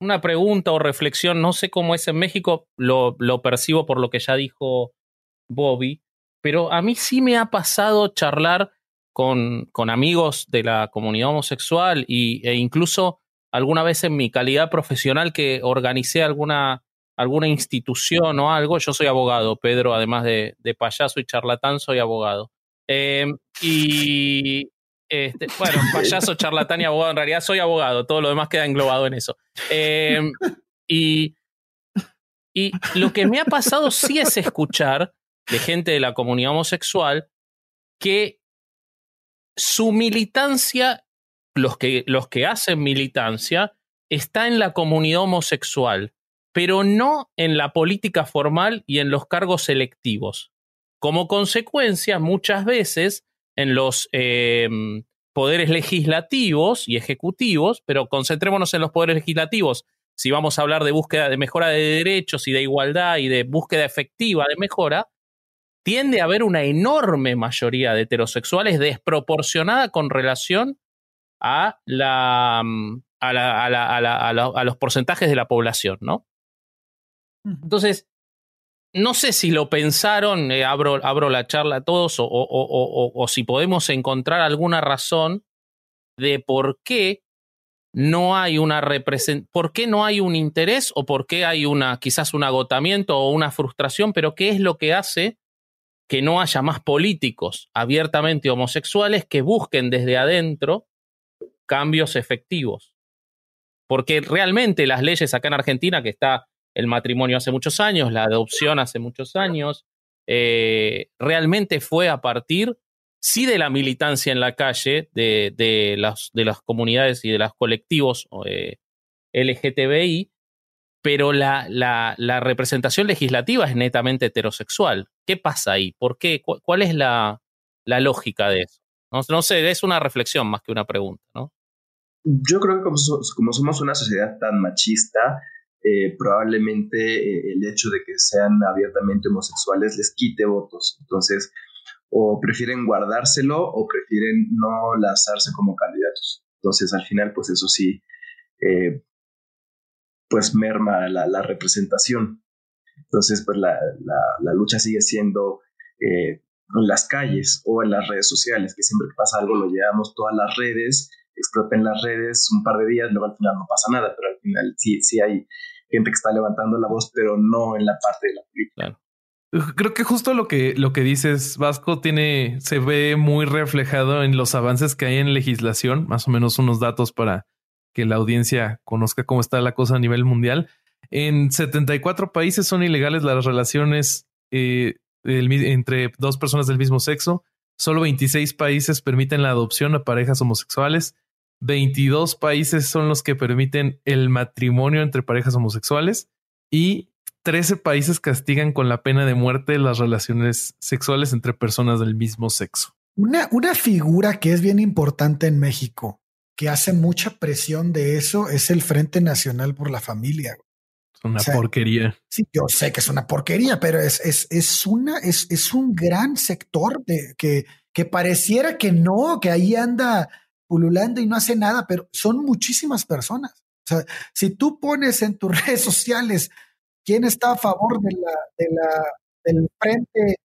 una, pregunta o reflexión, no sé cómo es en México, lo, lo percibo por lo que ya dijo Bobby, pero a mí sí me ha pasado charlar con, con amigos de la comunidad homosexual y, e incluso alguna vez en mi calidad profesional que organicé alguna, alguna institución o algo. Yo soy abogado, Pedro, además de, de payaso y charlatán, soy abogado. Em, y este, bueno, payaso, charlatán y abogado, en realidad soy abogado, todo lo demás queda englobado en eso. Em, y, y lo que me ha pasado sí es escuchar de gente de la comunidad homosexual que su militancia los que, los que hacen militancia está en la comunidad homosexual, pero no en la política formal y en los cargos selectivos. Como consecuencia, muchas veces en los eh, poderes legislativos y ejecutivos, pero concentrémonos en los poderes legislativos, si vamos a hablar de búsqueda de mejora de derechos y de igualdad y de búsqueda efectiva de mejora, tiende a haber una enorme mayoría de heterosexuales desproporcionada con relación a, la, mm, a, la, a, la, a, los porcentajes de la población, ¿no? Entonces, no sé si lo pensaron, eh, abro, abro, la charla a todos, o, o, o, o, si podemos encontrar alguna razón de por qué no hay una representación, por qué no hay un interés o por qué hay una, quizás un agotamiento o una frustración, pero qué es lo que hace que no haya más políticos abiertamente homosexuales que busquen desde adentro cambios efectivos. Porque realmente las leyes acá en Argentina, que está el matrimonio hace muchos años, la adopción hace muchos años, eh, realmente fue a partir, sí, de la militancia en la calle de, de, las, de las comunidades y de los colectivos eh, LGTBI, pero la, la, representación legislativa es netamente heterosexual. ¿Qué pasa ahí? ¿Por qué? ¿Cuál es la, la lógica de eso? No, sé, es una reflexión más que una pregunta, ¿no? Yo creo que como somos una sociedad tan machista, eh, probablemente eh, el hecho de que sean abiertamente homosexuales les quite votos. Entonces, o prefieren guardárselo o prefieren no lanzarse como candidatos. Entonces, al final, pues eso sí, eh, pues merma la, representación. Entonces, pues la, la, la lucha sigue siendo en las calles o en las redes sociales, que siempre que pasa algo lo llevamos todas las redes explota en las redes un par de días, luego al final no pasa nada, pero al final sí, sí hay gente que está levantando la voz, pero no en la parte de la política. Creo que justo lo que, lo que dices, Vasco, tiene, se ve muy reflejado en los avances que hay en legislación, más o menos unos datos para que la audiencia conozca cómo está la cosa a nivel mundial. En 74 países son ilegales las relaciones eh, entre dos personas del mismo sexo. Solo 26 países permiten la adopción a parejas homosexuales. 22 países son los que permiten el matrimonio entre parejas homosexuales y 13 países castigan con la pena de muerte las relaciones sexuales entre personas del mismo sexo. Una, una figura que es bien importante en México, que hace mucha presión de eso, es el Frente Nacional por la Familia. Es una porquería. Sí, yo sé que es una porquería, pero es, es, es una, es, es un gran sector de que, que pareciera que no, que ahí anda pululando y no hace nada, pero son muchísimas personas. O sea, si tú pones en tus redes sociales quién está a favor de la, de la, del frente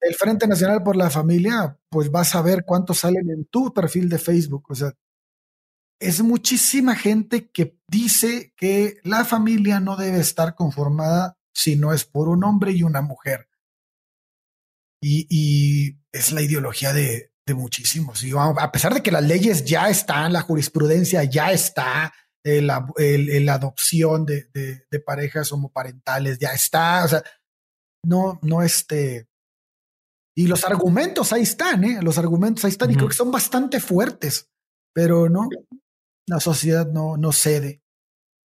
del Frente Nacional por la Familia, pues vas a ver cuántos salen en tu perfil de Facebook. O sea, es muchísima gente que dice que la familia no debe estar conformada si no es por un hombre y una mujer. Y, y es la ideología de, de muchísimos. Y a pesar de que las leyes ya están, la jurisprudencia ya está, la, adopción de, de, parejas homoparentales ya está, o sea, no, no este. Y los argumentos ahí están, ¿eh? Los argumentos ahí están y creo que son bastante fuertes, pero no, la sociedad no, no cede,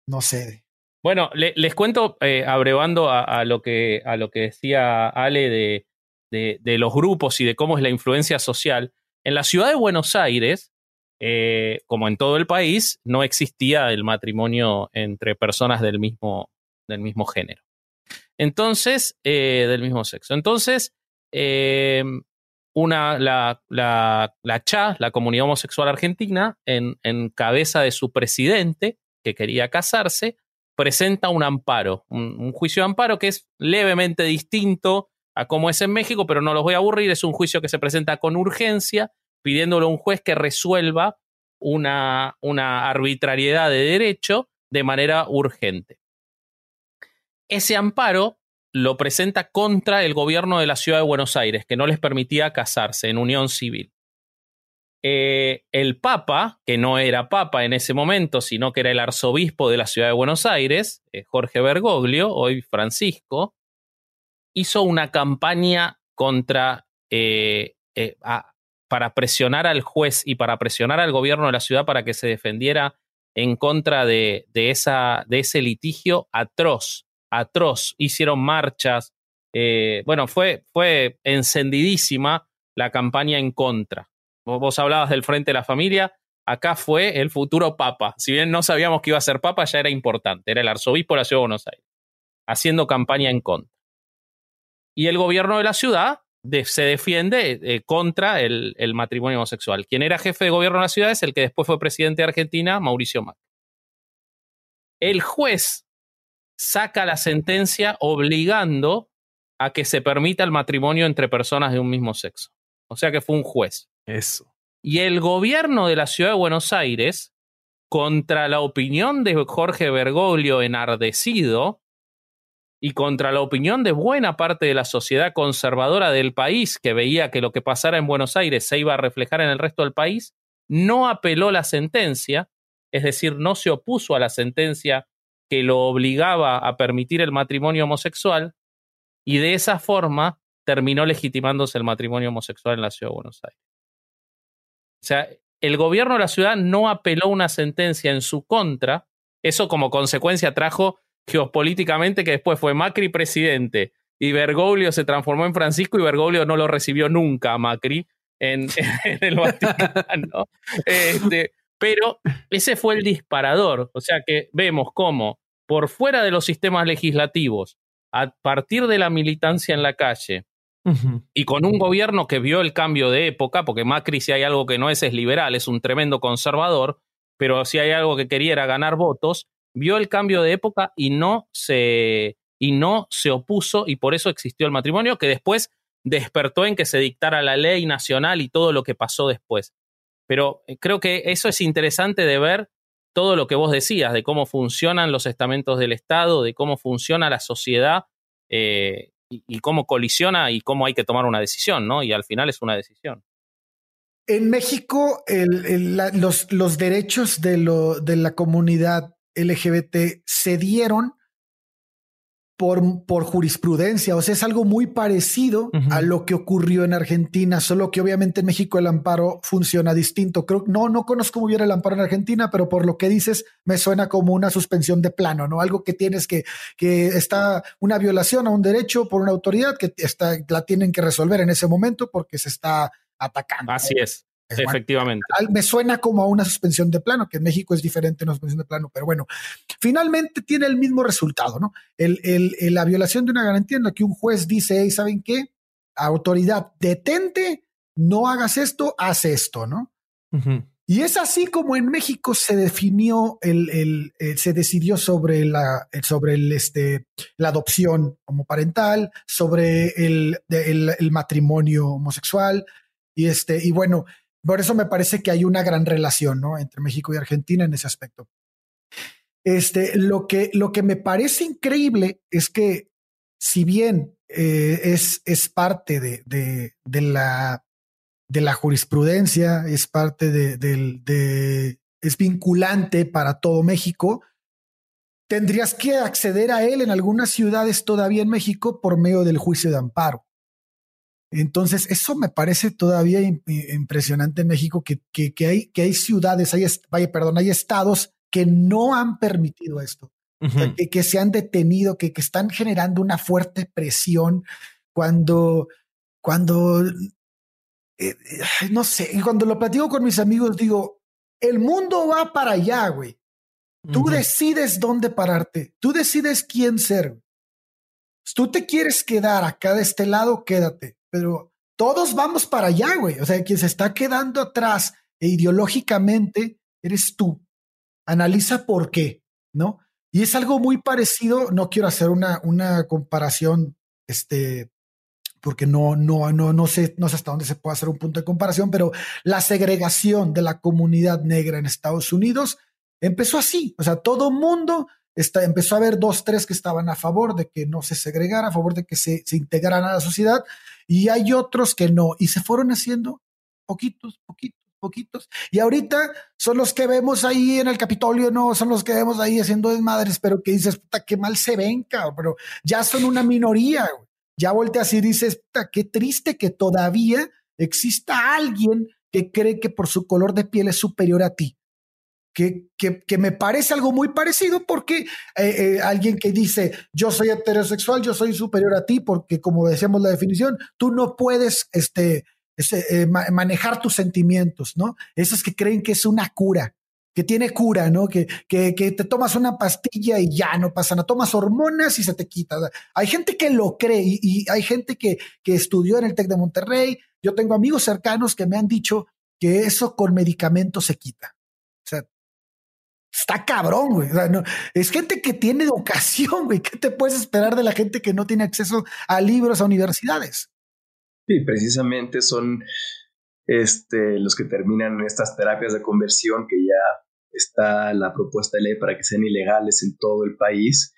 no cede. Bueno, les cuento, eh, abrevando a, lo que, a lo que decía Ale de, de, los grupos y de cómo es la influencia social, en la ciudad de Buenos Aires eh, como en todo el país, no existía el matrimonio entre personas del mismo, del mismo género. Entonces, eh, del mismo sexo. Entonces, eh, una, la, la, la, CHA, la comunidad homosexual argentina, en, en, cabeza de su presidente, que quería casarse, presenta un amparo, un, un, juicio de amparo que es levemente distinto a cómo es en México, pero no los voy a aburrir, es un juicio que se presenta con urgencia, pidiéndole a un juez que resuelva una, una arbitrariedad de derecho de manera urgente. Ese amparo lo presenta contra el gobierno de la ciudad de Buenos Aires, que no les permitía casarse en unión civil. Eh, el Papa, que no era Papa en ese momento, sino que era el arzobispo de la ciudad de Buenos Aires, eh, Jorge Bergoglio, hoy Francisco, hizo una campaña contra, eh, a, para presionar al juez y para presionar al gobierno de la ciudad para que se defendiera en contra de ese litigio atroz atroz, hicieron marchas, eh, bueno, fue, fue encendidísima la campaña en contra. Vos, vos, hablabas del Frente de la Familia, acá fue el futuro Papa. Si bien no sabíamos que iba a ser Papa, ya era importante, era el arzobispo de la Ciudad de Buenos Aires, haciendo campaña en contra. Y el gobierno de la ciudad de, se defiende eh, contra el, el, matrimonio homosexual. Quien era jefe de gobierno de la ciudad es el que después fue presidente de Argentina, Mauricio Macri. El juez saca la sentencia obligando a que se permita el matrimonio entre personas de un mismo sexo. O sea que fue un juez. Eso. Y el gobierno de la ciudad de Buenos Aires, contra la opinión de Jorge Bergoglio enardecido y contra la opinión de buena parte de la sociedad conservadora del país que veía que lo que pasara en Buenos Aires se iba a reflejar en el resto del país, no apeló la sentencia, es decir, no se opuso a la sentencia que lo obligaba a permitir el matrimonio homosexual y de esa forma terminó legitimándose el matrimonio homosexual en la ciudad de Buenos Aires. O sea, el gobierno de la ciudad no apeló una sentencia en su contra, eso como consecuencia trajo geopolíticamente que después fue Macri presidente y Bergoglio se transformó en Francisco y Bergoglio no lo recibió nunca a Macri en, en el Vaticano. Este, pero ese fue el disparador. O sea que vemos cómo por fuera de los sistemas legislativos, a partir de la militancia en la calle, uh -huh. y con un gobierno que vio el cambio de época, porque Macri si hay algo que no es es liberal, es un tremendo conservador, pero si hay algo que quería era ganar votos, vio el cambio de época y no se, y no se opuso y por eso existió el matrimonio que después despertó en que se dictara la ley nacional y todo lo que pasó después. Pero eh, creo que eso es interesante de ver todo lo que vos decías, de cómo funcionan los estamentos del Estado, de cómo funciona la sociedad eh, y, cómo colisiona y cómo hay que tomar una decisión, ¿no? Y al final es una decisión. En México, los, los, derechos de, lo, de la comunidad LGBT se dieron por, por, jurisprudencia, o sea, es algo muy parecido uh -huh. a lo que ocurrió en Argentina, solo que obviamente en México el amparo funciona distinto. Creo no, no conozco muy bien el amparo en Argentina, pero por lo que dices, me suena como una suspensión de plano, ¿no? Algo que tienes que, que está una violación a un derecho por una autoridad que está, la tienen que resolver en ese momento porque se está atacando. Así es. Efectivamente. Bueno, me suena como a una suspensión de plano, que en México es diferente a una suspensión de plano, pero bueno, finalmente tiene el mismo resultado, ¿no? El, el, el, la violación de una garantía en la que un juez dice, hey, ¿saben qué? Autoridad, detente, no hagas esto, haz esto, ¿no? Uh -huh. Y es así como en México se definió, el, se decidió sobre, la, sobre el, este, la adopción homoparental, sobre el, el, el matrimonio homosexual, y, este, y bueno, por eso me parece que hay una gran relación ¿no? entre México y Argentina en ese aspecto. Este, lo, que, lo que me parece increíble es que si bien eh, es, es parte de, de, la, de la jurisprudencia, es parte de, es vinculante para todo México, tendrías que acceder a él en algunas ciudades todavía en México por medio del juicio de amparo. Entonces, eso me parece todavía impresionante en México, que, que, que, hay, que hay ciudades, hay, vaya, perdón, hay estados que no han permitido esto, uh -huh. que, que, se han detenido, que, que están generando una fuerte presión cuando, cuando, eh, no sé, y cuando lo platico con mis amigos, digo, El mundo va para allá, güey. Tú decides dónde pararte. Tú decides quién ser. tú te quieres quedar acá de este lado, quédate. Pero todos vamos para allá, güey. O sea, quien se está quedando atrás e ideológicamente eres tú. Analiza por qué, ¿no? Y es algo muy parecido. No quiero hacer una, una comparación, este, porque no, no, no, no sé, no sé hasta dónde se puede hacer un punto de comparación, pero la segregación de la comunidad negra en Estados Unidos empezó así. O sea, todo mundo está, empezó a haber dos, tres que estaban a favor de que no se segregara, a favor de que se, se integraran a la sociedad, y hay otros que no, y se fueron haciendo poquitos, poquitos, poquitos. Y ahorita son los que vemos ahí en el Capitolio, no, son los que vemos ahí haciendo desmadres, pero que dices, puta, qué mal se ven, cabrón, pero ya son una minoría, Ya volteas y dices, puta, qué triste que todavía exista alguien que cree que por su color de piel es superior a ti que, que, me parece algo muy parecido porque eh, eh, alguien que dice yo soy heterosexual, yo soy superior a ti, porque como decíamos la definición, tú no puedes este, eh, manejar tus sentimientos, ¿no? Esos que creen que es una cura, que tiene cura, ¿no? Que, que, te tomas una pastilla y ya no pasa nada, tomas hormonas y se te quita. Hay gente que lo cree y, y hay gente que, que estudió en el TEC de Monterrey. Yo tengo amigos cercanos que me han dicho que eso con medicamentos se quita. O sea, está cabrón, güey. es gente que tiene educación, güey. ¿Qué te puedes esperar de la gente que no tiene acceso a libros, a universidades? Sí, precisamente son este, los que terminan estas terapias de conversión que ya está la propuesta de ley para que sean ilegales en todo el país,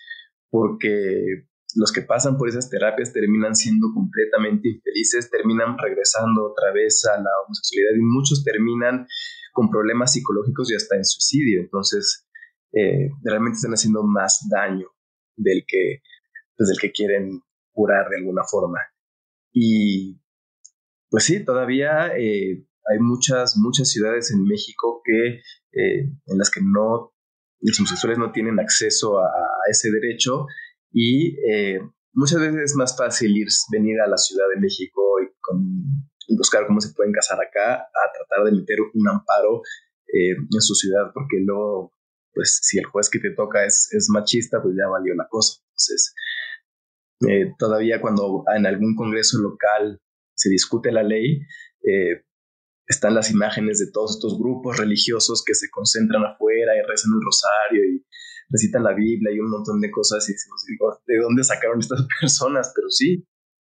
porque los que pasan por esas terapias terminan siendo completamente infelices, terminan regresando otra vez a la homosexualidad y muchos terminan con problemas psicológicos y hasta en suicidio. Entonces, eh, realmente están haciendo más daño del que, pues, del que quieren curar de alguna forma. Y pues sí, todavía eh, hay muchas, muchas ciudades en México que, eh, en las que no, los homosexuales no tienen acceso a, ese derecho y muchas veces es más fácil ir, venir a la Ciudad de México y con buscar cómo se pueden casar acá, a tratar de meter un amparo eh, en su ciudad, porque luego, pues si el juez que te toca es, es machista, pues ya valió la cosa. Entonces, eh, todavía cuando en algún congreso local se discute la ley, eh, están las imágenes de todos estos grupos religiosos que se concentran afuera y rezan el rosario y recitan la Biblia y un montón de cosas y decimos, ¿de dónde sacaron estas personas? Pero sí,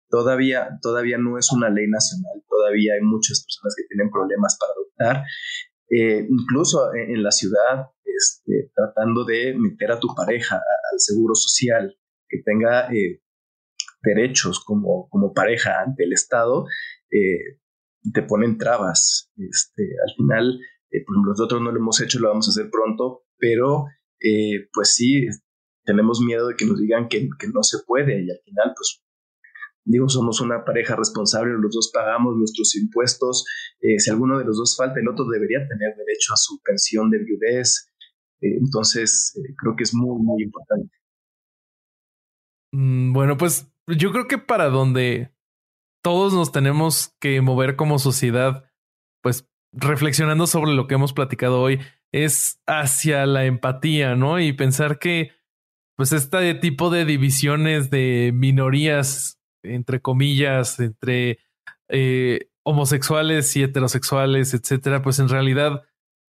todavía, todavía no es una ley nacional, todavía hay muchas personas que tienen problemas para adoptar, eh, incluso en, la ciudad, este, tratando de meter a tu pareja al seguro social, que tenga eh, derechos como, como pareja ante el Estado, eh, te ponen trabas. Este, al final, pues nosotros no lo hemos hecho, lo vamos a hacer pronto, pero pues sí, tenemos miedo de que nos digan que, que no se puede y al final, pues Digo, somos una pareja responsable, los dos pagamos nuestros impuestos. Eh, si alguno de los dos falta, el otro debería tener derecho a su pensión de viudez. Eh, entonces, eh, creo que es muy, muy importante. Mm, bueno, pues yo creo que para donde todos nos tenemos que mover como sociedad, pues reflexionando sobre lo que hemos platicado hoy, es hacia la empatía, ¿no? Y pensar que, pues, este tipo de divisiones de minorías entre comillas, entre eh, homosexuales y heterosexuales, etcétera, pues en realidad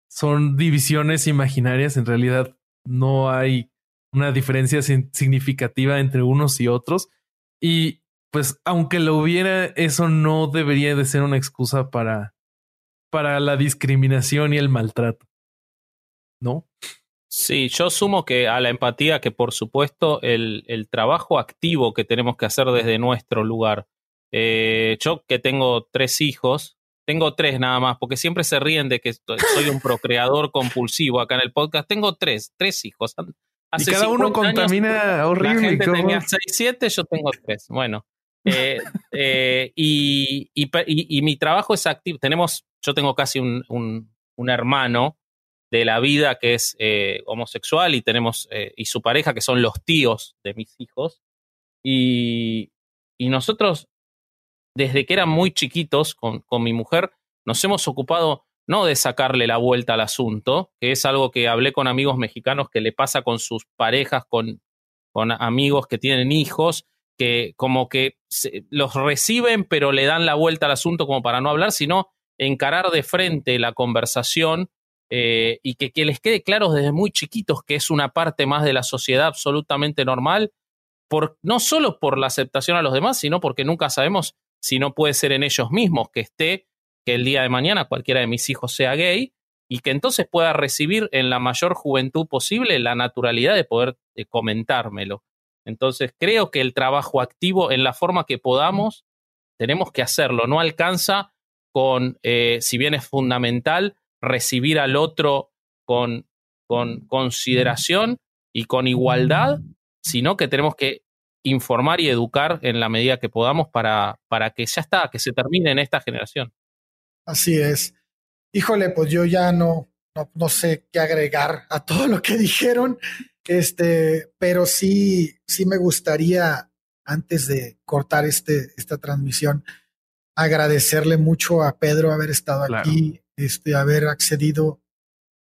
son divisiones imaginarias. En realidad no hay una diferencia significativa entre unos y otros. Y pues aunque lo hubiera, eso no debería de ser una excusa para, para la discriminación y el maltrato. ¿No? Sí, yo sumo que a la empatía que por supuesto el, el trabajo activo que tenemos que hacer desde nuestro lugar. Eh, yo que tengo tres hijos, tengo tres nada más, porque siempre se ríen de que soy un procreador compulsivo acá en el podcast. Tengo tres, tres hijos. Hace y cada uno contamina horrible. La gente tenía seis, siete, yo tengo tres. Bueno, eh, eh, y, y, y, mi trabajo es activo. Tenemos, yo tengo casi un, un, un hermano de la vida que es eh, homosexual y tenemos, eh, y su pareja que son los tíos de mis hijos. Y, nosotros, desde que eran muy chiquitos con, con, mi mujer, nos hemos ocupado no de sacarle la vuelta al asunto, que es algo que hablé con amigos mexicanos que le pasa con sus parejas, con, con amigos que tienen hijos, que como que los reciben pero le dan la vuelta al asunto como para no hablar, sino encarar de frente la conversación eh, y que, que, les quede claro desde muy chiquitos que es una parte más de la sociedad absolutamente normal, por, no solo por la aceptación a los demás, sino porque nunca sabemos si no puede ser en ellos mismos que esté que el día de mañana cualquiera de mis hijos sea gay y que entonces pueda recibir en la mayor juventud posible la naturalidad de poder eh, comentármelo. Entonces creo que el trabajo activo en la forma que podamos, tenemos que hacerlo. No alcanza con, eh, si bien es fundamental, recibir al otro con, con consideración y con igualdad, sino que tenemos que informar y educar en la medida que podamos para, para que ya está, que se termine en esta generación. Así es. Híjole, pues yo ya no, no, no sé qué agregar a todo lo que dijeron. Este, pero sí, sí me gustaría, antes de cortar este, esta transmisión, agradecerle mucho a Pedro haber estado aquí, este, haber accedido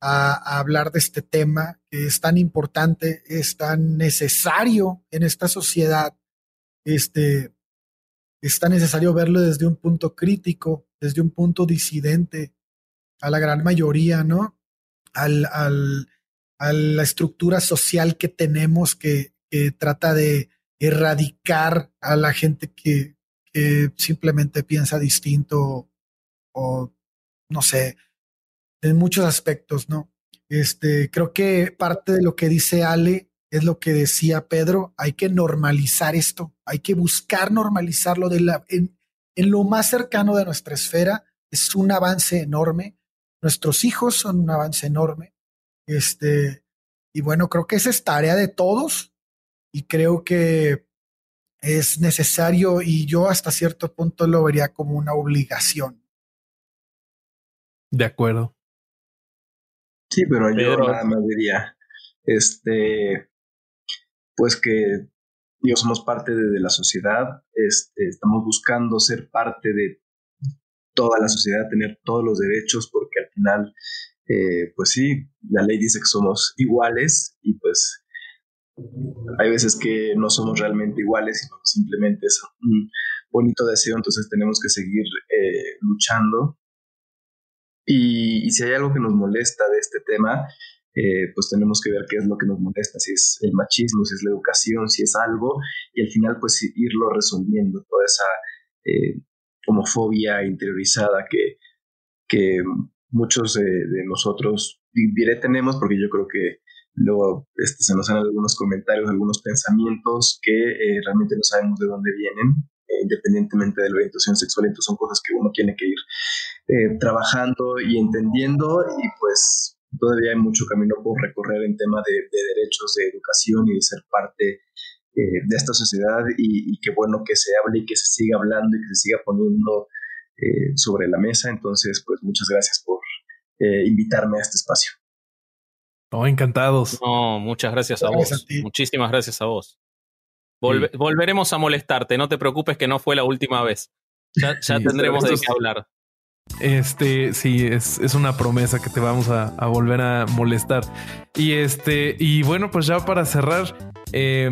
a, hablar de este tema que es tan importante, es tan necesario en esta sociedad. Este, es tan necesario verlo desde un punto crítico, desde un punto disidente a la gran mayoría, ¿no? Al, al, a la estructura social que tenemos que, trata de erradicar a la gente que, simplemente piensa distinto o no sé, en muchos aspectos, ¿no? Este, creo que parte de lo que dice Ale es lo que decía Pedro, hay que normalizar esto, hay que buscar normalizarlo de la, en, en lo más cercano de nuestra esfera, es un avance enorme, nuestros hijos son un avance enorme, este, y bueno, creo que esa es tarea de todos y creo que es necesario y yo hasta cierto punto lo vería como una obligación. De acuerdo. Sí, pero yo nada más diría, este, pues que yo somos parte de, la sociedad, este, estamos buscando ser parte de toda la sociedad, tener todos los derechos, porque al final eh, pues sí, la ley dice que somos iguales y pues hay veces que no somos realmente iguales, sino simplemente es un bonito deseo, entonces tenemos que seguir eh, luchando. Y, si hay algo que nos molesta de este tema, eh, pues tenemos que ver qué es lo que nos molesta, si es el machismo, si es la educación, si es algo, y al final pues irlo resolviendo, toda esa homofobia interiorizada que, que muchos de, nosotros, tenemos porque yo creo que luego este, se nos dan algunos comentarios, algunos pensamientos que eh, realmente no sabemos de dónde vienen, eh, independientemente de la orientación sexual, entonces son cosas que uno tiene que ir eh, trabajando y entendiendo y pues todavía hay mucho camino por recorrer en tema de, derechos, de educación y de ser parte de esta sociedad y, y qué bueno que se hable y que se siga hablando y que se siga poniendo eh, sobre la mesa. Entonces, pues muchas gracias por eh, invitarme a este espacio. Oh, encantados. No, muchas gracias a vos. Muchísimas gracias a vos. Volveremos a molestarte, no te preocupes que no fue la última vez. Ya, tendremos de qué hablar. Este, sí, es, es, una promesa que te vamos a, a, volver a molestar. Y este, y bueno, pues ya para cerrar, eh,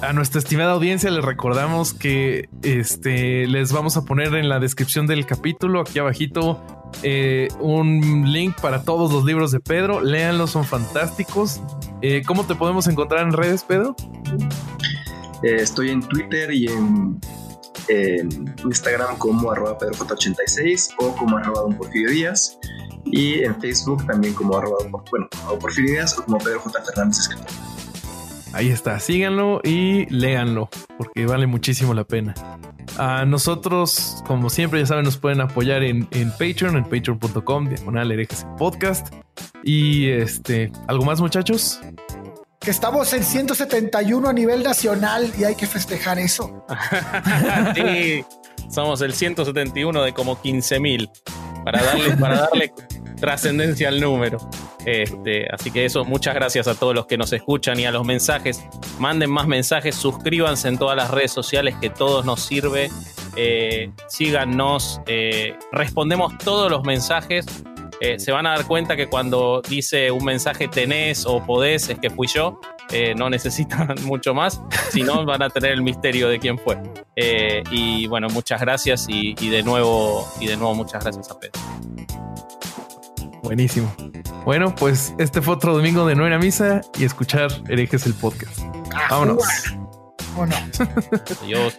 a nuestra estimada audiencia les recordamos que este, les vamos a poner en la descripción del capítulo, aquí abajito, eh, un link para todos los libros de Pedro. Léanlos, son fantásticos. Eh, ¿Cómo te podemos encontrar en redes, Pedro? Eh, estoy en Twitter y en, Instagram como arroba pedroj86 o como arroba don Porfirio Díaz. Y en Facebook también como arroba, bueno, Porfirio Díaz o como Pedro J. Fernández Escritor. Ahí está, síganlo y léanlo, porque vale muchísimo la pena. A nosotros, como siempre, ya saben, nos pueden apoyar en, en Patreon, en patreon.com, diagonal herejes podcast. Y este, ¿algo más, muchachos? Estamos en 171 a nivel nacional y hay que festejar eso. sí, somos el 171 de como 15 mil. Para darle, para darle trascendencia al número. Este, así que eso, muchas gracias a todos los que nos escuchan y a los mensajes. Manden más mensajes, suscríbanse en todas las redes sociales que todos nos sirve. Eh, síganos, eh, respondemos todos los mensajes eh, se van a dar cuenta que cuando dice un mensaje tenés o podés, es que fui yo. Eh, no necesitan mucho más, si no van a tener el misterio de quién fue. Eh, y bueno, muchas gracias y, y, de nuevo y de nuevo muchas gracias a Pedro. Buenísimo. Bueno, pues este fue otro domingo de no ir a misa y escuchar herejes el podcast. Vámonos. Vámonos. Adiós.